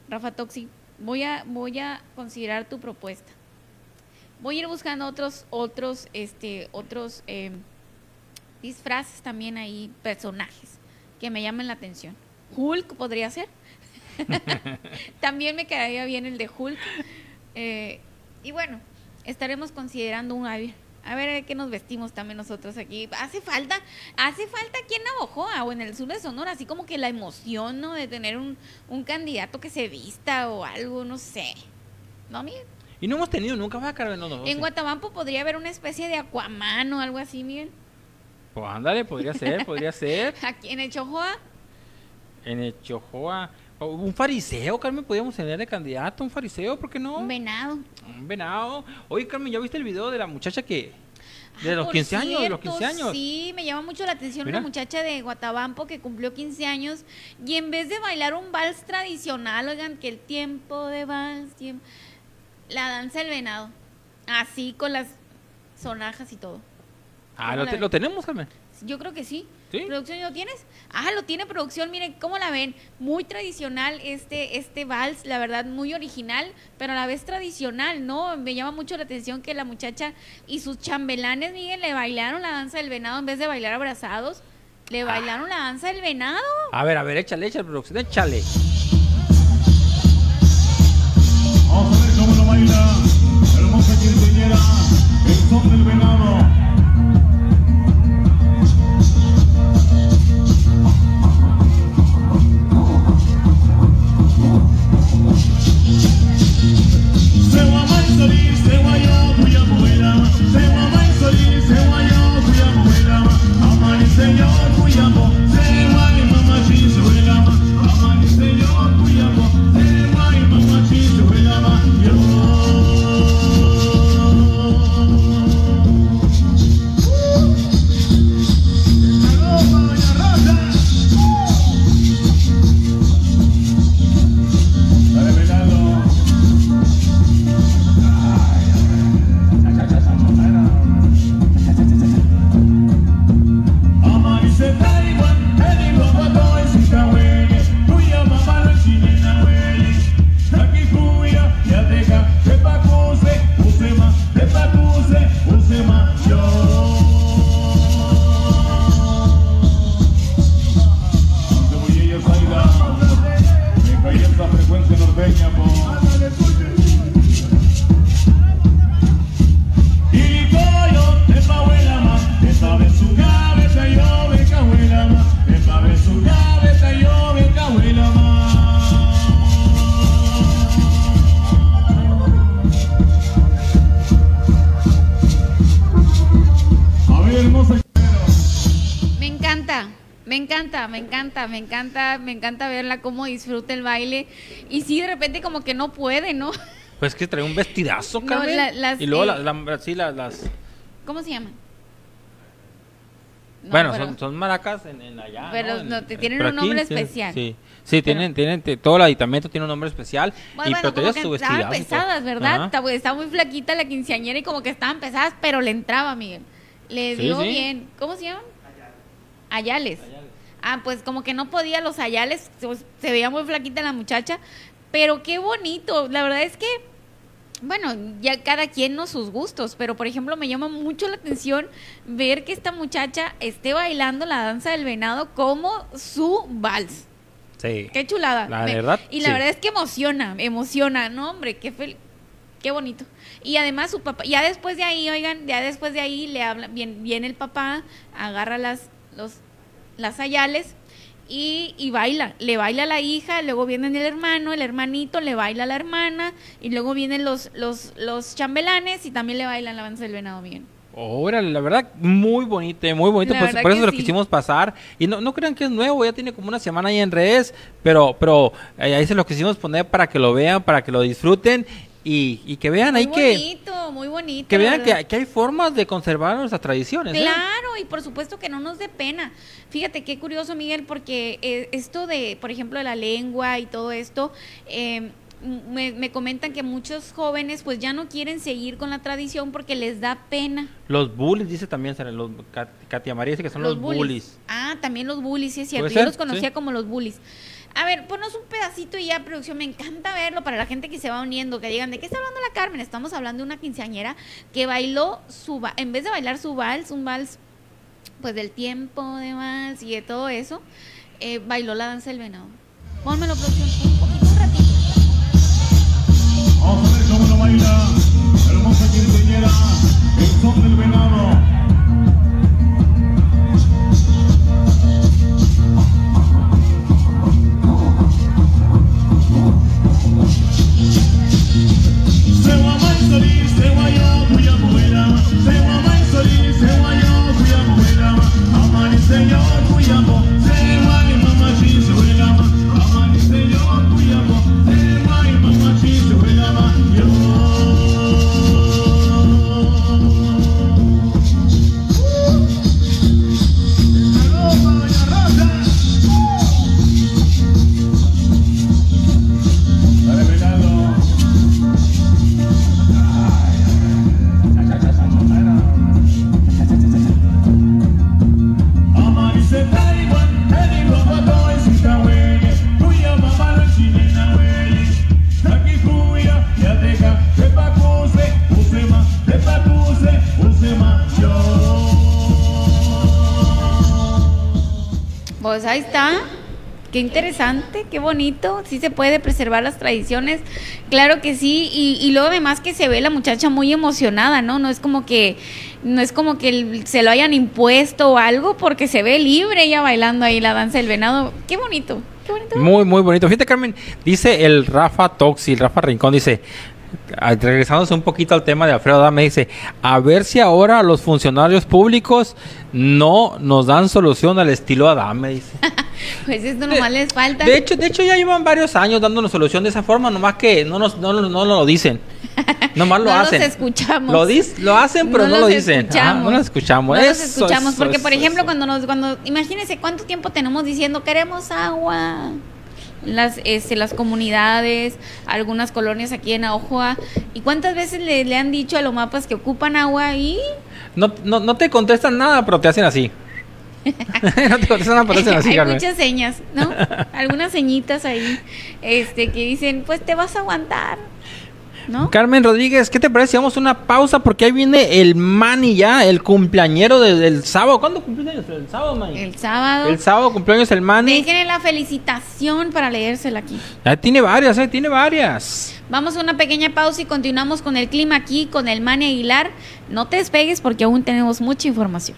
Rafa Toxi. Voy a, voy a considerar tu propuesta. Voy a ir buscando otros, otros, este, otros eh, disfraces también ahí, personajes que me llamen la atención. Hulk podría ser. *laughs* también me quedaría bien el de Hulk. Eh, y bueno, estaremos considerando un a ver, a ver de qué nos vestimos también nosotros aquí. Hace falta, hace falta aquí en Navojoa o en el sur de Sonora, así como que la emoción, ¿no? De tener un, un candidato que se vista o algo, no sé. ¿No, Miguel? Y no hemos tenido nunca, va, no, En. Guatabampo podría haber una especie de Aquaman o algo así, Miguel. Pues ándale, podría ser, podría ser. *laughs* Aquí en el Chojoa. En el Chojoa. O Un fariseo, Carmen, podríamos tener de candidato, un fariseo, ¿por qué no? Un venado. Un venado. Oye, Carmen, ¿ya viste el video de la muchacha que... De Ah, los por 15 años, de los cierto, 15 años. Sí, me llama mucho la atención Mira. una muchacha de Guatabampo que cumplió 15 años y en vez de bailar un vals tradicional, oigan, que el tiempo de vals, la danza del venado. Así con las sonajas y todo. Ah, ¿Cómo lo, te- tenemos, Carmen. Yo creo que sí. ¿Sí? ¿Producción lo tienes? Ah, lo tiene producción, miren cómo la ven. Muy tradicional este, este vals, la verdad, muy original, pero a la vez tradicional, ¿no? Me llama mucho la atención que la muchacha y sus chambelanes, Miguel, le bailaron la danza del venado en vez de bailar abrazados. Le bailaron la danza del venado. A ver, a ver, échale, échale, producción, échale. Vamos a ver cómo lo baila encanta, me encanta, verla cómo disfruta el baile. Y sí, de repente como que no puede, ¿no? Pues que trae un vestidazo, No, Carmen. la- las, y luego eh, la- la- sí, la- las... ¿Cómo se llaman? No, bueno, pero- son, son maracas en, en allá. Pero En- no, te en- tienen un nombre especial. Sí, sí tienen, tienen, todo el aditamento tiene un nombre especial. Bueno, y bueno, pero como que estaban todo. pesadas, ¿verdad? Está, está muy flaquita la quinceañera y como que estaban pesadas, pero le entraba, Miguel. Le Sí, dio sí. bien. ¿Cómo se llaman? Ayales. Ah, pues como que no podía los ayales, se, se veía muy flaquita la muchacha, pero qué bonito. La verdad es que, bueno, ya cada quien no sus gustos, pero por ejemplo me llama mucho la atención ver que esta muchacha esté bailando la danza del venado como su vals. Sí. Qué chulada. La Me- verdad, Y la sí. verdad es que emociona, emociona, ¿no, hombre? Qué fel- Qué bonito. Y además su papá, ya después de ahí, oigan, ya después de ahí le habla, viene, viene el papá, agarra las, los, las ayales y, y baila. Le baila a la hija, luego viene el hermano, el hermanito le baila a la hermana, y luego vienen los, los, los chambelanes y también le bailan la danza del venado, Miguel. Órale, la verdad, muy bonito, muy bonito. Pues, por eso lo sí. quisimos pasar. Y no, no crean que es nuevo, ya tiene como una semana ahí en redes. Pero, pero eh, ahí se lo quisimos poner para que lo vean, para que lo disfruten. Y, y que vean Muy ahí que, bonito, muy bonito. que vean que, que hay formas de conservar nuestras tradiciones. ¿eh? Claro, y por supuesto que no nos dé pena. Fíjate qué curioso, Miguel, porque eh, esto de, por ejemplo, de la lengua y todo esto, eh, me, me comentan que muchos jóvenes pues ya no quieren seguir con la tradición porque les da pena. Los bullies, dice también, los, Kat- Katia María dice que son los, bullies. Ah, también los bullies, sí es cierto. ¿Puede Yo ser? los conocía Sí. como los bullies. A ver, ponnos un pedacito y ya, producción. Me encanta verlo para la gente que se va uniendo, que digan, ¿de qué está hablando la Carmen? Estamos hablando de una quinceañera que bailó su en vez de bailar su vals, un vals, pues del tiempo de vals y de todo eso, eh, bailó la danza del venado. Pónmelo, producción, un poquito, un ratito. Vamos a ver cómo lo baila hermosa quinceañera, el son del venado. Qué interesante, qué bonito. Sí se puede preservar las tradiciones. Claro que sí. Y, y luego además que se ve la muchacha muy emocionada, ¿no? No es como que, no es como que se lo hayan impuesto o algo, porque se ve libre ella bailando ahí la danza del venado. Qué bonito, qué bonito. Muy, muy bonito. Fíjate, Carmen, dice el Rafa Toxi, el Rafa Rincón, dice, regresándose un poquito al tema de Alfredo Dame, dice, a ver si ahora los funcionarios públicos no nos dan solución al estilo Adame, dice. *laughs* Pues esto nomás les falta. De hecho, de hecho ya llevan varios años dándonos solución de esa forma, nomás que no nos, no, no, no lo dicen. *laughs* Nomás lo No los hacen. escuchamos. Lo, dis- lo hacen, pero no, los lo dicen. No lo escuchamos. No los escuchamos, eso, porque por ejemplo, eso. cuando nos, cuando, imagínense cuánto tiempo tenemos diciendo queremos agua. Las, este, las comunidades, algunas colonias aquí en Aojoa. ¿Y cuántas veces le, le han dicho a los mapas que ocupan agua y No, no, no te contestan nada, pero te hacen así. *laughs* no te contestan nada, pero te hacen así, hay Carmen. muchas señas, ¿no? *laughs* Algunas señitas ahí, este, que dicen, pues te vas a aguantar, ¿no? Carmen Rodríguez, ¿qué te parece? Vamos a una pausa porque ahí viene el Manny ya, el cumpleañero de- del sábado. ¿Cuándo cumpleaños? El sábado, Manny. El sábado. El sábado cumpleaños el Manny. Déjenle la felicitación para leérsela aquí. Ya tiene varias, eh, tiene varias. Vamos a una pequeña pausa y continuamos con el clima aquí con el Mani Aguilar. No te despegues porque aún tenemos mucha información.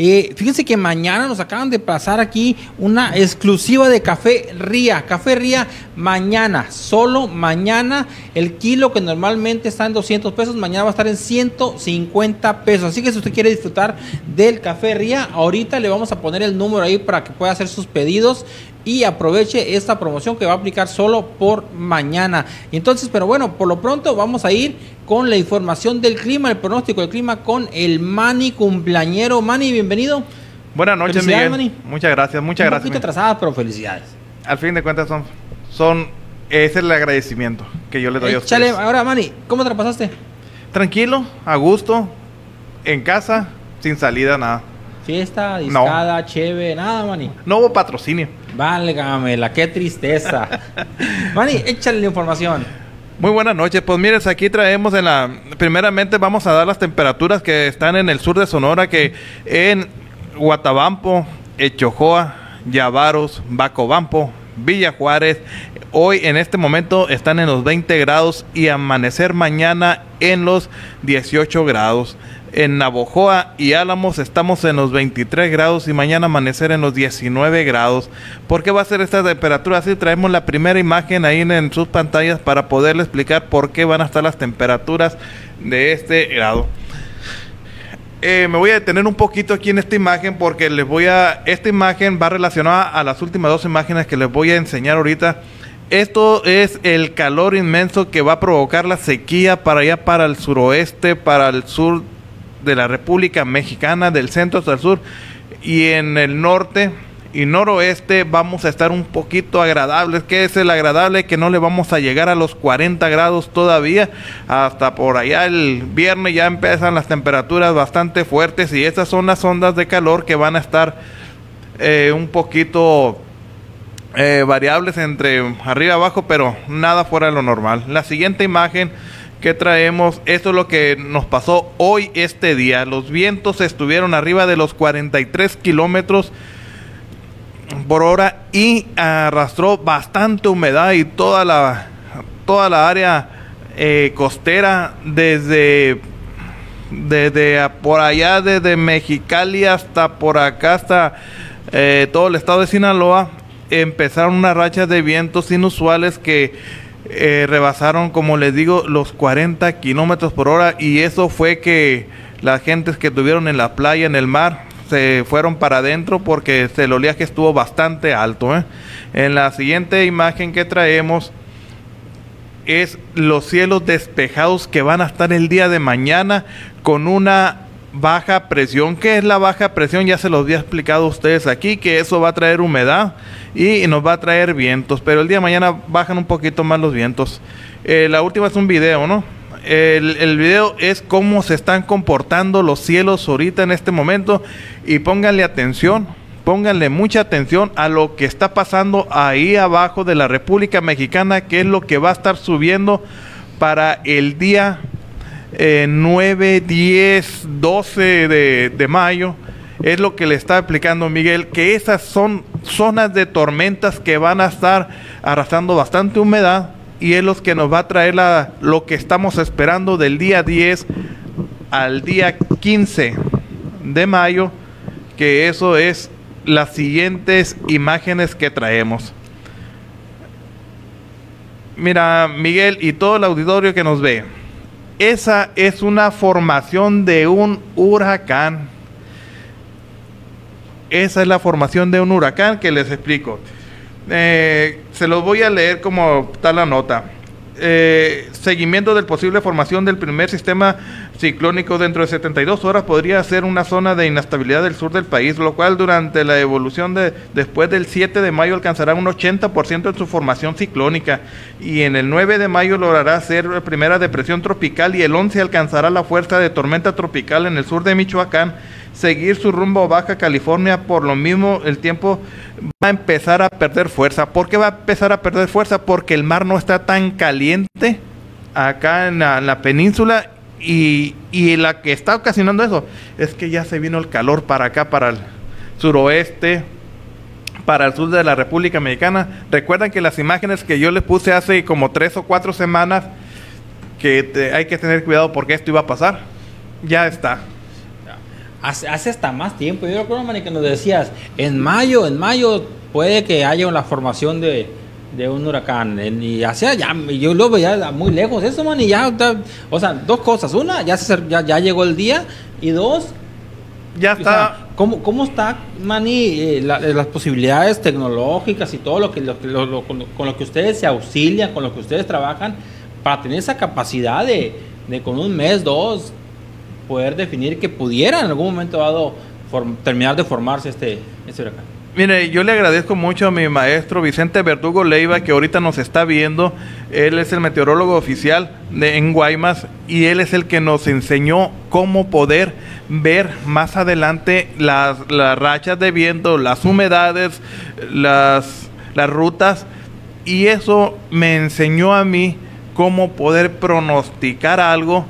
Eh, fíjense que mañana nos acaban de pasar aquí una exclusiva de café Ría. Café Ría mañana, solo mañana. El kilo que normalmente está en 200 pesos, mañana va a estar en 150 pesos. Así que si usted quiere disfrutar del café Ría, ahorita le vamos a poner el número ahí para que pueda hacer sus pedidos y aproveche esta promoción que va a aplicar solo por mañana. Entonces, pero bueno, por lo pronto vamos a ir con la información del clima, el pronóstico del clima con el Mani cumpleañero. Mani, bienvenido. Buenas noches, Miguel. Manny. Muchas gracias, muchas Un gracias. poquito Miguel. atrasadas, pero felicidades. Al fin de cuentas son, son, es el agradecimiento que yo le doy a Échale, ustedes. ahora, Mani, ¿cómo te la pasaste? Tranquilo, a gusto, en casa, sin salida, nada. Fiesta, No. discada, cheve, nada, Mani. No hubo patrocinio. Válgamela, qué tristeza. *laughs* Mani, échale la información. Muy buenas noches. Pues mires, aquí traemos en la... Primeramente vamos a dar las temperaturas que están en el sur de Sonora, que en Guatabampo, Echojoa, Yavaros, Bacobampo, Villa Juárez. Hoy en este momento están en los 20 grados y amanecer mañana en los 18 grados. En Navojoa y Álamos estamos en los 23 grados y mañana amanecer en los 19 grados. ¿Por qué va a ser esta temperatura así? Traemos la primera imagen ahí en, sus pantallas para poderle explicar por qué van a estar las temperaturas de este grado. Eh, me voy a detener un poquito aquí en esta imagen porque les voy a. Esta imagen va relacionada a las últimas dos imágenes que les voy a enseñar ahorita. Esto es el calor inmenso que va a provocar la sequía para allá, para el suroeste, para el sur de la República Mexicana, del centro hasta el sur y en el norte y noroeste vamos a estar un poquito agradables. ¿Qué es el agradable? Que no le vamos a llegar a los 40 grados todavía. Hasta por allá el viernes ya empiezan las temperaturas bastante fuertes y estas son las ondas de calor que van a estar eh, un poquito eh, variables entre arriba y abajo, pero nada fuera de lo normal. La siguiente imagen que traemos, esto es lo que nos pasó hoy este día. Los vientos estuvieron arriba de los 43 kilómetros por hora y arrastró bastante humedad y toda la toda la área eh, costera desde desde por allá desde Mexicali hasta por acá hasta eh, todo el estado de Sinaloa empezaron unas rachas de vientos inusuales que eh, rebasaron como les digo los 40 kilómetros por hora y eso fue que las gentes que estuvieron en la playa en el mar se fueron para adentro porque el oleaje estuvo bastante alto ¿eh? en la siguiente imagen que traemos es los cielos despejados que van a estar el día de mañana con una baja presión. ¿Qué es la baja presión? Ya se los había explicado a ustedes aquí, que eso va a traer humedad y nos va a traer vientos, pero el día de mañana bajan un poquito más los vientos. Eh, la última es un video, ¿no? El, el video es cómo se están comportando los cielos ahorita en este momento y pónganle atención, pónganle mucha atención a lo que está pasando ahí abajo de la República Mexicana, que es lo que va a estar subiendo para el día eh, 9, 10, 12 de, de mayo. Es lo que le está explicando Miguel, que esas son zonas de tormentas que van a estar arrastrando bastante humedad y es lo que nos va a traer la, lo que estamos esperando del día 10 al día 15 de mayo, que eso es las siguientes imágenes que traemos. Mira, Miguel y todo el auditorio que nos ve, esa es una formación de un huracán. Esa es la formación de un huracán que les explico. Eh, se los voy a leer como está la nota. Eh, seguimiento del posible formación del primer sistema ciclónico dentro de 72 horas podría ser una zona de inestabilidad del sur del país, lo cual durante la evolución de después del 7 de mayo alcanzará un 80% en su formación ciclónica y en el 9 de mayo logrará ser la primera depresión tropical y el 11 alcanzará la fuerza de tormenta tropical en el sur de Michoacán, seguir su rumbo a Baja California, por lo mismo el tiempo va a empezar a perder fuerza. ¿Por qué va a empezar a perder fuerza? Porque el mar no está tan caliente acá en la, en la península y, y la que está ocasionando eso es que ya se vino el calor para acá, para el suroeste, para el sur de la República Mexicana. Recuerdan que las imágenes que yo les puse hace como tres o cuatro semanas, que te- hay que tener cuidado porque esto iba a pasar, ya está. Hace, hace hasta más tiempo. Yo recuerdo, Manny, que nos decías, en mayo, en mayo puede que haya una formación de, de un huracán. En- y hacia ya, yo lo veía muy lejos eso, man, y ya, o sea, dos cosas. Una, ya, se, ya, ya llegó el día. Y dos, Ya está. sea, ¿cómo, ¿Cómo está, Manny, eh, la- las posibilidades tecnológicas y todo lo que, lo que- lo- lo- con, lo- con lo que ustedes se auxilian, con lo que ustedes trabajan, para tener esa capacidad de, de con un mes, dos, poder definir que pudiera en algún momento dado form- terminar de formarse este, este huracán? Mire, yo le agradezco mucho a mi maestro Vicente Verdugo Leiva, que ahorita nos está viendo. Él es el meteorólogo oficial de, en Guaymas y él es el que nos enseñó cómo poder ver más adelante las, las rachas de viento, las humedades, las, las rutas. Y eso me enseñó a mí cómo poder pronosticar algo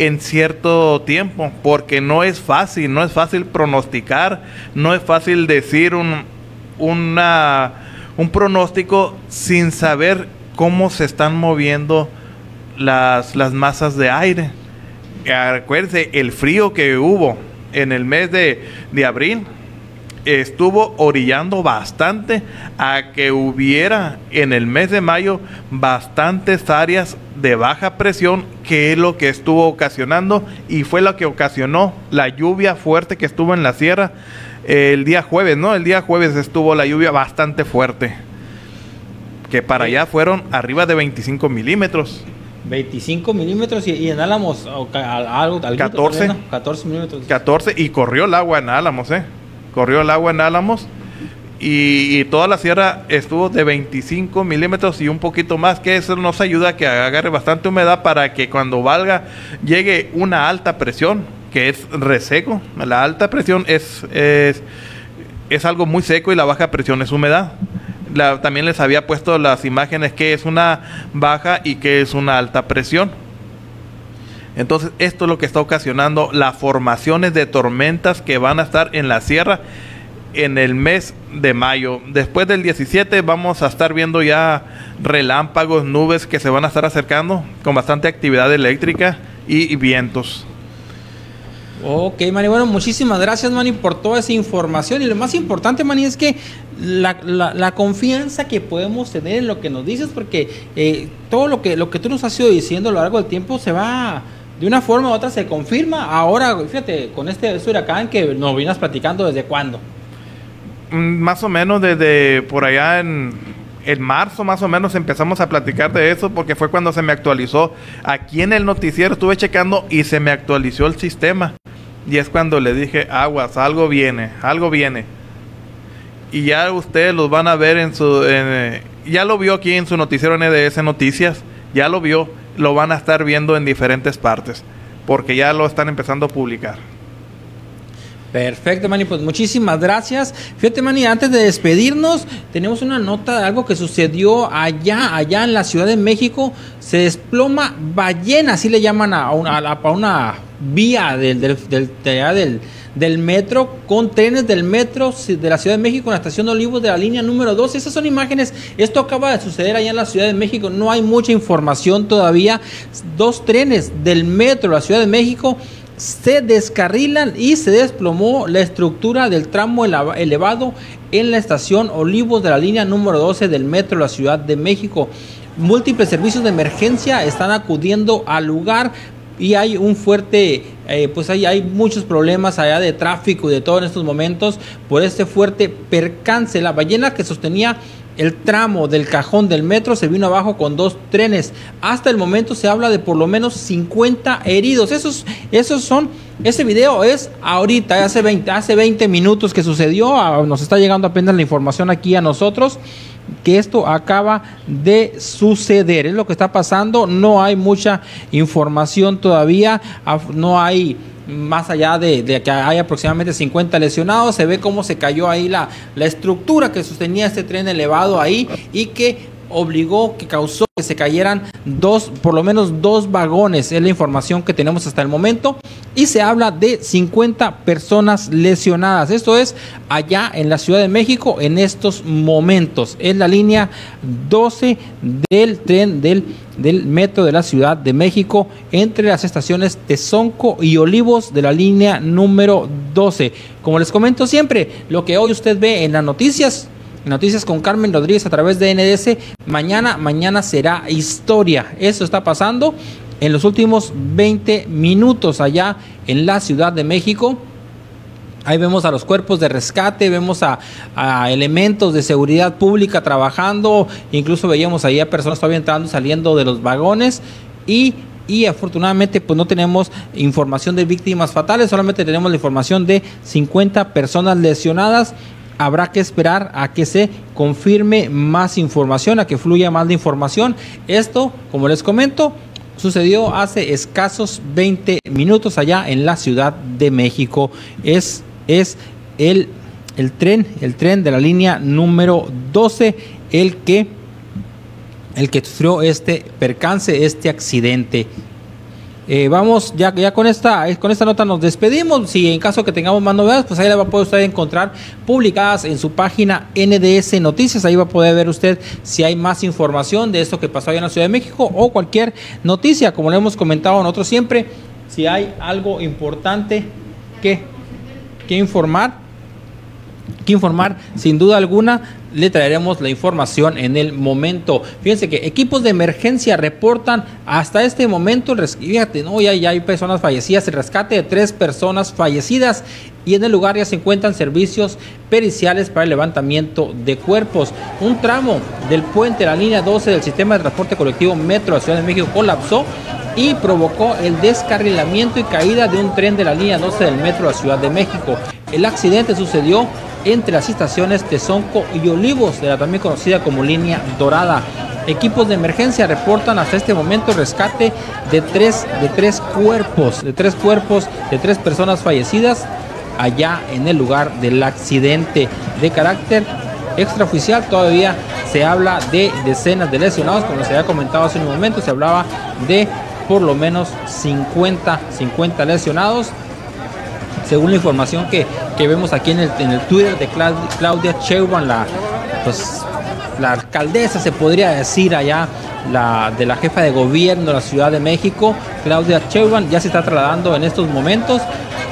en cierto tiempo, porque no es fácil, no es fácil pronosticar, no es fácil decir un, una, un pronóstico sin saber cómo se están moviendo las, las masas de aire. Acuérdense, el frío que hubo en el mes de, de abril estuvo orillando bastante a que hubiera en el mes de mayo bastantes áreas de baja presión que es lo que estuvo ocasionando y fue lo que ocasionó la lluvia fuerte que estuvo en la sierra el día jueves, ¿no? El día jueves estuvo la lluvia bastante fuerte que para allá fueron arriba de 25 milímetros. 25 milímetros y, y en Álamos algo, alguito 14. también, ¿no? 14 milímetros. 14 y corrió el agua en Álamos, ¿eh? Corrió el agua en Álamos y, toda la sierra estuvo de 25 milímetros y un poquito más, que eso nos ayuda a que agarre bastante humedad para que cuando valga llegue una alta presión, que es reseco. La alta presión es, es, es algo muy seco y la baja presión es humedad. También les había puesto las imágenes que es una baja y que es una alta presión. Entonces, esto es lo que está ocasionando las formaciones de tormentas que van a estar en la sierra en el mes de mayo. Después del 17 vamos a estar viendo ya relámpagos, nubes que se van a estar acercando con bastante actividad eléctrica y, vientos. Ok, Manny, bueno, muchísimas gracias, Manny, por toda esa información. Y lo más importante, Manny, es que la confianza que podemos tener en lo que nos dices, porque eh, todo lo que, lo que tú nos has ido diciendo a lo largo del tiempo se va, de una forma u otra, se confirma. Ahora, fíjate, con este, huracán que nos vienes platicando desde cuándo. Mm, Más o menos desde por allá en, en marzo, más o menos empezamos a platicar de eso porque fue cuando se me actualizó. Aquí en el noticiero estuve checando y se me actualizó el sistema. Y es cuando le dije, aguas, algo viene, algo viene. Y ya ustedes los van a ver en su... en, eh, ya lo vio aquí en su noticiero NDS Noticias. Ya lo vio. Lo van a estar viendo en diferentes partes. Porque ya lo están empezando a publicar. Perfecto, Manny, pues muchísimas gracias. Fíjate, Manny, antes de despedirnos, tenemos una nota de algo que sucedió allá, allá en la Ciudad de México. Se desploma ballena, así le llaman a una, a una vía del, del, del, del- del metro, con trenes del metro de la Ciudad de México en la estación Olivos de la línea número 2. Esas son imágenes. Esto acaba de suceder allá en la Ciudad de México. No hay mucha información todavía. Dos trenes del metro de la Ciudad de México se descarrilan y se desplomó la estructura del tramo eleva- elevado en la estación Olivos de la línea número 12 del metro de la Ciudad de México. Múltiples servicios de emergencia están acudiendo al lugar y hay un fuerte, eh, pues hay, hay muchos problemas allá de tráfico y de todo en estos momentos por este fuerte percance. La ballena que sostenía el tramo del cajón del metro se vino abajo con dos trenes. Hasta el momento se habla de por lo menos 50 heridos. Esos, esos son, ese video es ahorita, hace 20, hace 20 minutos que sucedió. Ah, Nos está llegando apenas la información aquí a nosotros que esto acaba de suceder. Es lo que está pasando. No hay mucha información todavía. No hay más allá de, de que hay aproximadamente 50 lesionados, se ve cómo se cayó ahí la, la estructura que sostenía este tren elevado ahí y que obligó, que causó que se cayeran dos, por lo menos dos vagones, es la información que tenemos hasta el momento, y se habla de 50 personas lesionadas. Esto es allá en la Ciudad de México en estos momentos, en la línea 12 del tren del, del metro de la Ciudad de México, entre las estaciones Tezonco y Olivos de la línea número 12. Como les comento siempre, lo que hoy usted ve en las noticias, Noticias con Carmen Rodríguez a través de NDS. Mañana, mañana será historia. Eso está pasando en los últimos 20 minutos allá en la Ciudad de México. Ahí vemos a los cuerpos de rescate, vemos a, elementos de seguridad pública trabajando, incluso veíamos ahí a personas todavía entrando y saliendo de los vagones y, y afortunadamente pues no tenemos información de víctimas fatales, solamente tenemos la información de 50 personas lesionadas habrá que esperar a que se confirme más información, a que fluya más la información. Esto, como les comento, sucedió hace escasos 20 minutos allá en la Ciudad de México. Es, es el, el tren, el tren de la línea número 12, el que, el que sufrió este percance, este accidente. Eh, vamos, ya, ya con esta, con esta nota nos despedimos. Si en caso que tengamos más novedades, pues ahí la va a poder usted encontrar publicadas en su página NDS Noticias. Ahí va a poder ver usted si hay más información de esto que pasó allá en la Ciudad de México o cualquier noticia, como lo hemos comentado nosotros siempre, si hay algo importante que, que informar que informar, sin duda alguna, le traeremos la información en el momento. Fíjense que equipos de emergencia reportan hasta este momento, fíjate, no, ya, ya hay personas fallecidas, el rescate de tres personas fallecidas y en el lugar ya se encuentran servicios periciales para el levantamiento de cuerpos. Un tramo del puente, la línea 12 del sistema de transporte colectivo Metro de Ciudad de México colapsó y provocó el descarrilamiento y caída de un tren de la línea 12 del metro de Ciudad de México. El accidente sucedió entre las estaciones Tezonco y Olivos, de la también conocida como línea dorada. Equipos de emergencia reportan hasta este momento rescate de tres, de tres cuerpos, de tres cuerpos, de tres personas fallecidas allá en el lugar del accidente de carácter extraoficial. Todavía se habla de decenas de lesionados como se había comentado hace un momento se hablaba de por lo menos 50 50 lesionados. Según la información que, que vemos aquí en el, en el Twitter de Clau- Claudia Sheinbaum, la, pues, la alcaldesa, se podría decir allá, la, de la jefa de gobierno de la Ciudad de México, Claudia Sheinbaum, ya se está trasladando en estos momentos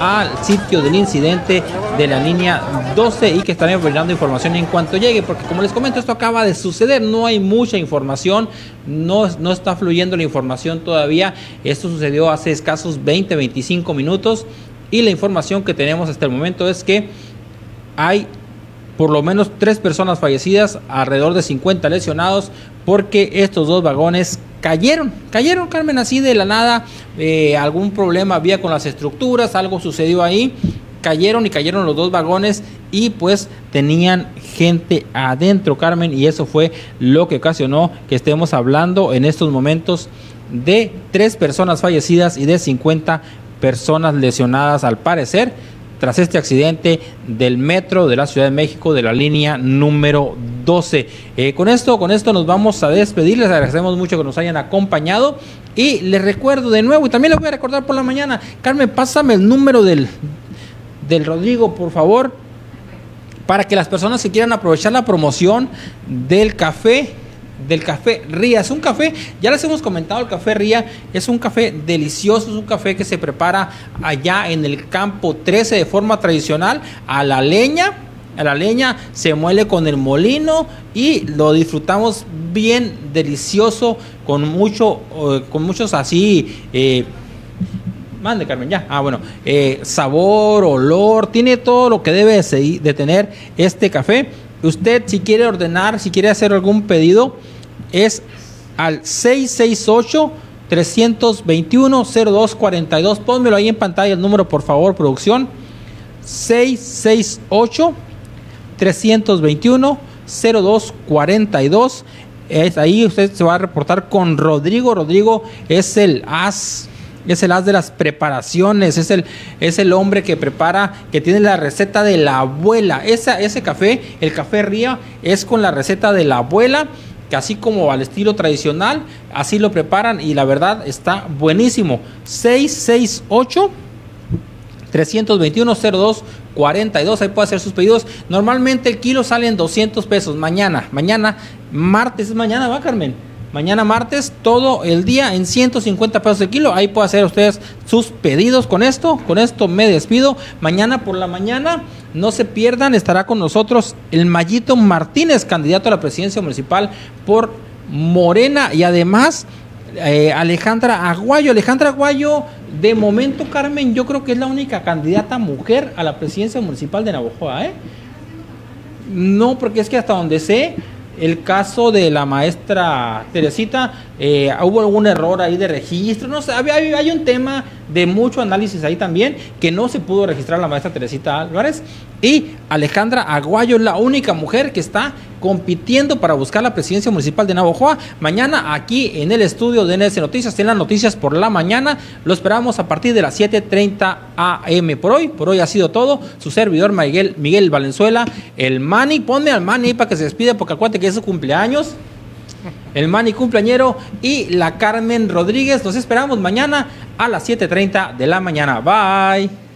al sitio del incidente de la línea 12 y que estaremos brindando información en cuanto llegue, porque como les comento, esto acaba de suceder, no hay mucha información, no, no está fluyendo la información todavía, esto sucedió hace escasos 20, 25 minutos y la información que tenemos hasta el momento es que hay por lo menos tres personas fallecidas, alrededor de 50 lesionados, porque estos dos vagones cayeron, cayeron, Carmen, así de la nada, eh, algún problema había con las estructuras, algo sucedió ahí, cayeron y cayeron los dos vagones y pues tenían gente adentro, Carmen, y eso fue lo que ocasionó que estemos hablando en estos momentos de tres personas fallecidas y de 50 personas lesionadas. Al parecer tras este accidente del metro de la Ciudad de México de la línea número 12. Eh, con esto, con esto nos vamos a despedir. Les agradecemos mucho que nos hayan acompañado y les recuerdo de nuevo y también les voy a recordar por la mañana. Carmen, pásame el número del del Rodrigo, por favor, para que las personas que quieran aprovechar la promoción del café del café Ría. Es un café, ya les hemos comentado, el café Ría es un café delicioso, es un café que se prepara allá en el campo 13 de forma tradicional a la leña. A la leña se muele con el molino y lo disfrutamos bien delicioso con mucho, eh, con muchos así. eh, Mande, Carmen, ya. Ah, bueno. eh, sabor, olor, tiene todo lo que debe de, tener este café. Usted, si quiere ordenar, si quiere hacer algún pedido, es al 668 321 0242. Pónmelo ahí en pantalla el número, por favor, producción. 668 321 0242. Es ahí usted se va a reportar con Rodrigo. Rodrigo es el as es el as de las preparaciones, es el, es el hombre que prepara, que tiene la receta de la abuela. Esa, ese café, el café Ría, es con la receta de la abuela, que así como al estilo tradicional, así lo preparan y la verdad está buenísimo. 668 321 02 42 ahí puede hacer sus pedidos normalmente el kilo sale en 200 pesos mañana mañana martes es mañana va Carmen mañana martes todo el día en 150 pesos el kilo ahí puede hacer ustedes sus pedidos con esto con esto me despido mañana por la mañana no se pierdan estará con nosotros el Mayito Martínez candidato a la presidencia municipal por Morena y además eh, Alejandra Aguayo. Alejandra Aguayo, de momento, Carmen, yo creo que es la única candidata mujer a la presidencia municipal de Navojoa, ¿eh? No, porque es que hasta donde sé, el caso de la maestra Teresita, eh, hubo algún error ahí de registro, no sé, hay, hay un tema de mucho análisis ahí también, que no se pudo registrar la maestra Teresita Álvarez, y Alejandra Aguayo la única mujer que está compitiendo para buscar la presidencia municipal de Navojoa. Mañana aquí en el estudio de NS Noticias, tienen las noticias por la mañana. Lo esperamos a partir de las 7.30 am. Por hoy, por hoy ha sido todo. Su servidor Miguel, Miguel Valenzuela, el Mani. Ponme al Mani para que se despide porque acuérdate que es su cumpleaños. El Manny cumpleañero y la Carmen Rodríguez. Los esperamos mañana a las 7.30 de la mañana. Bye.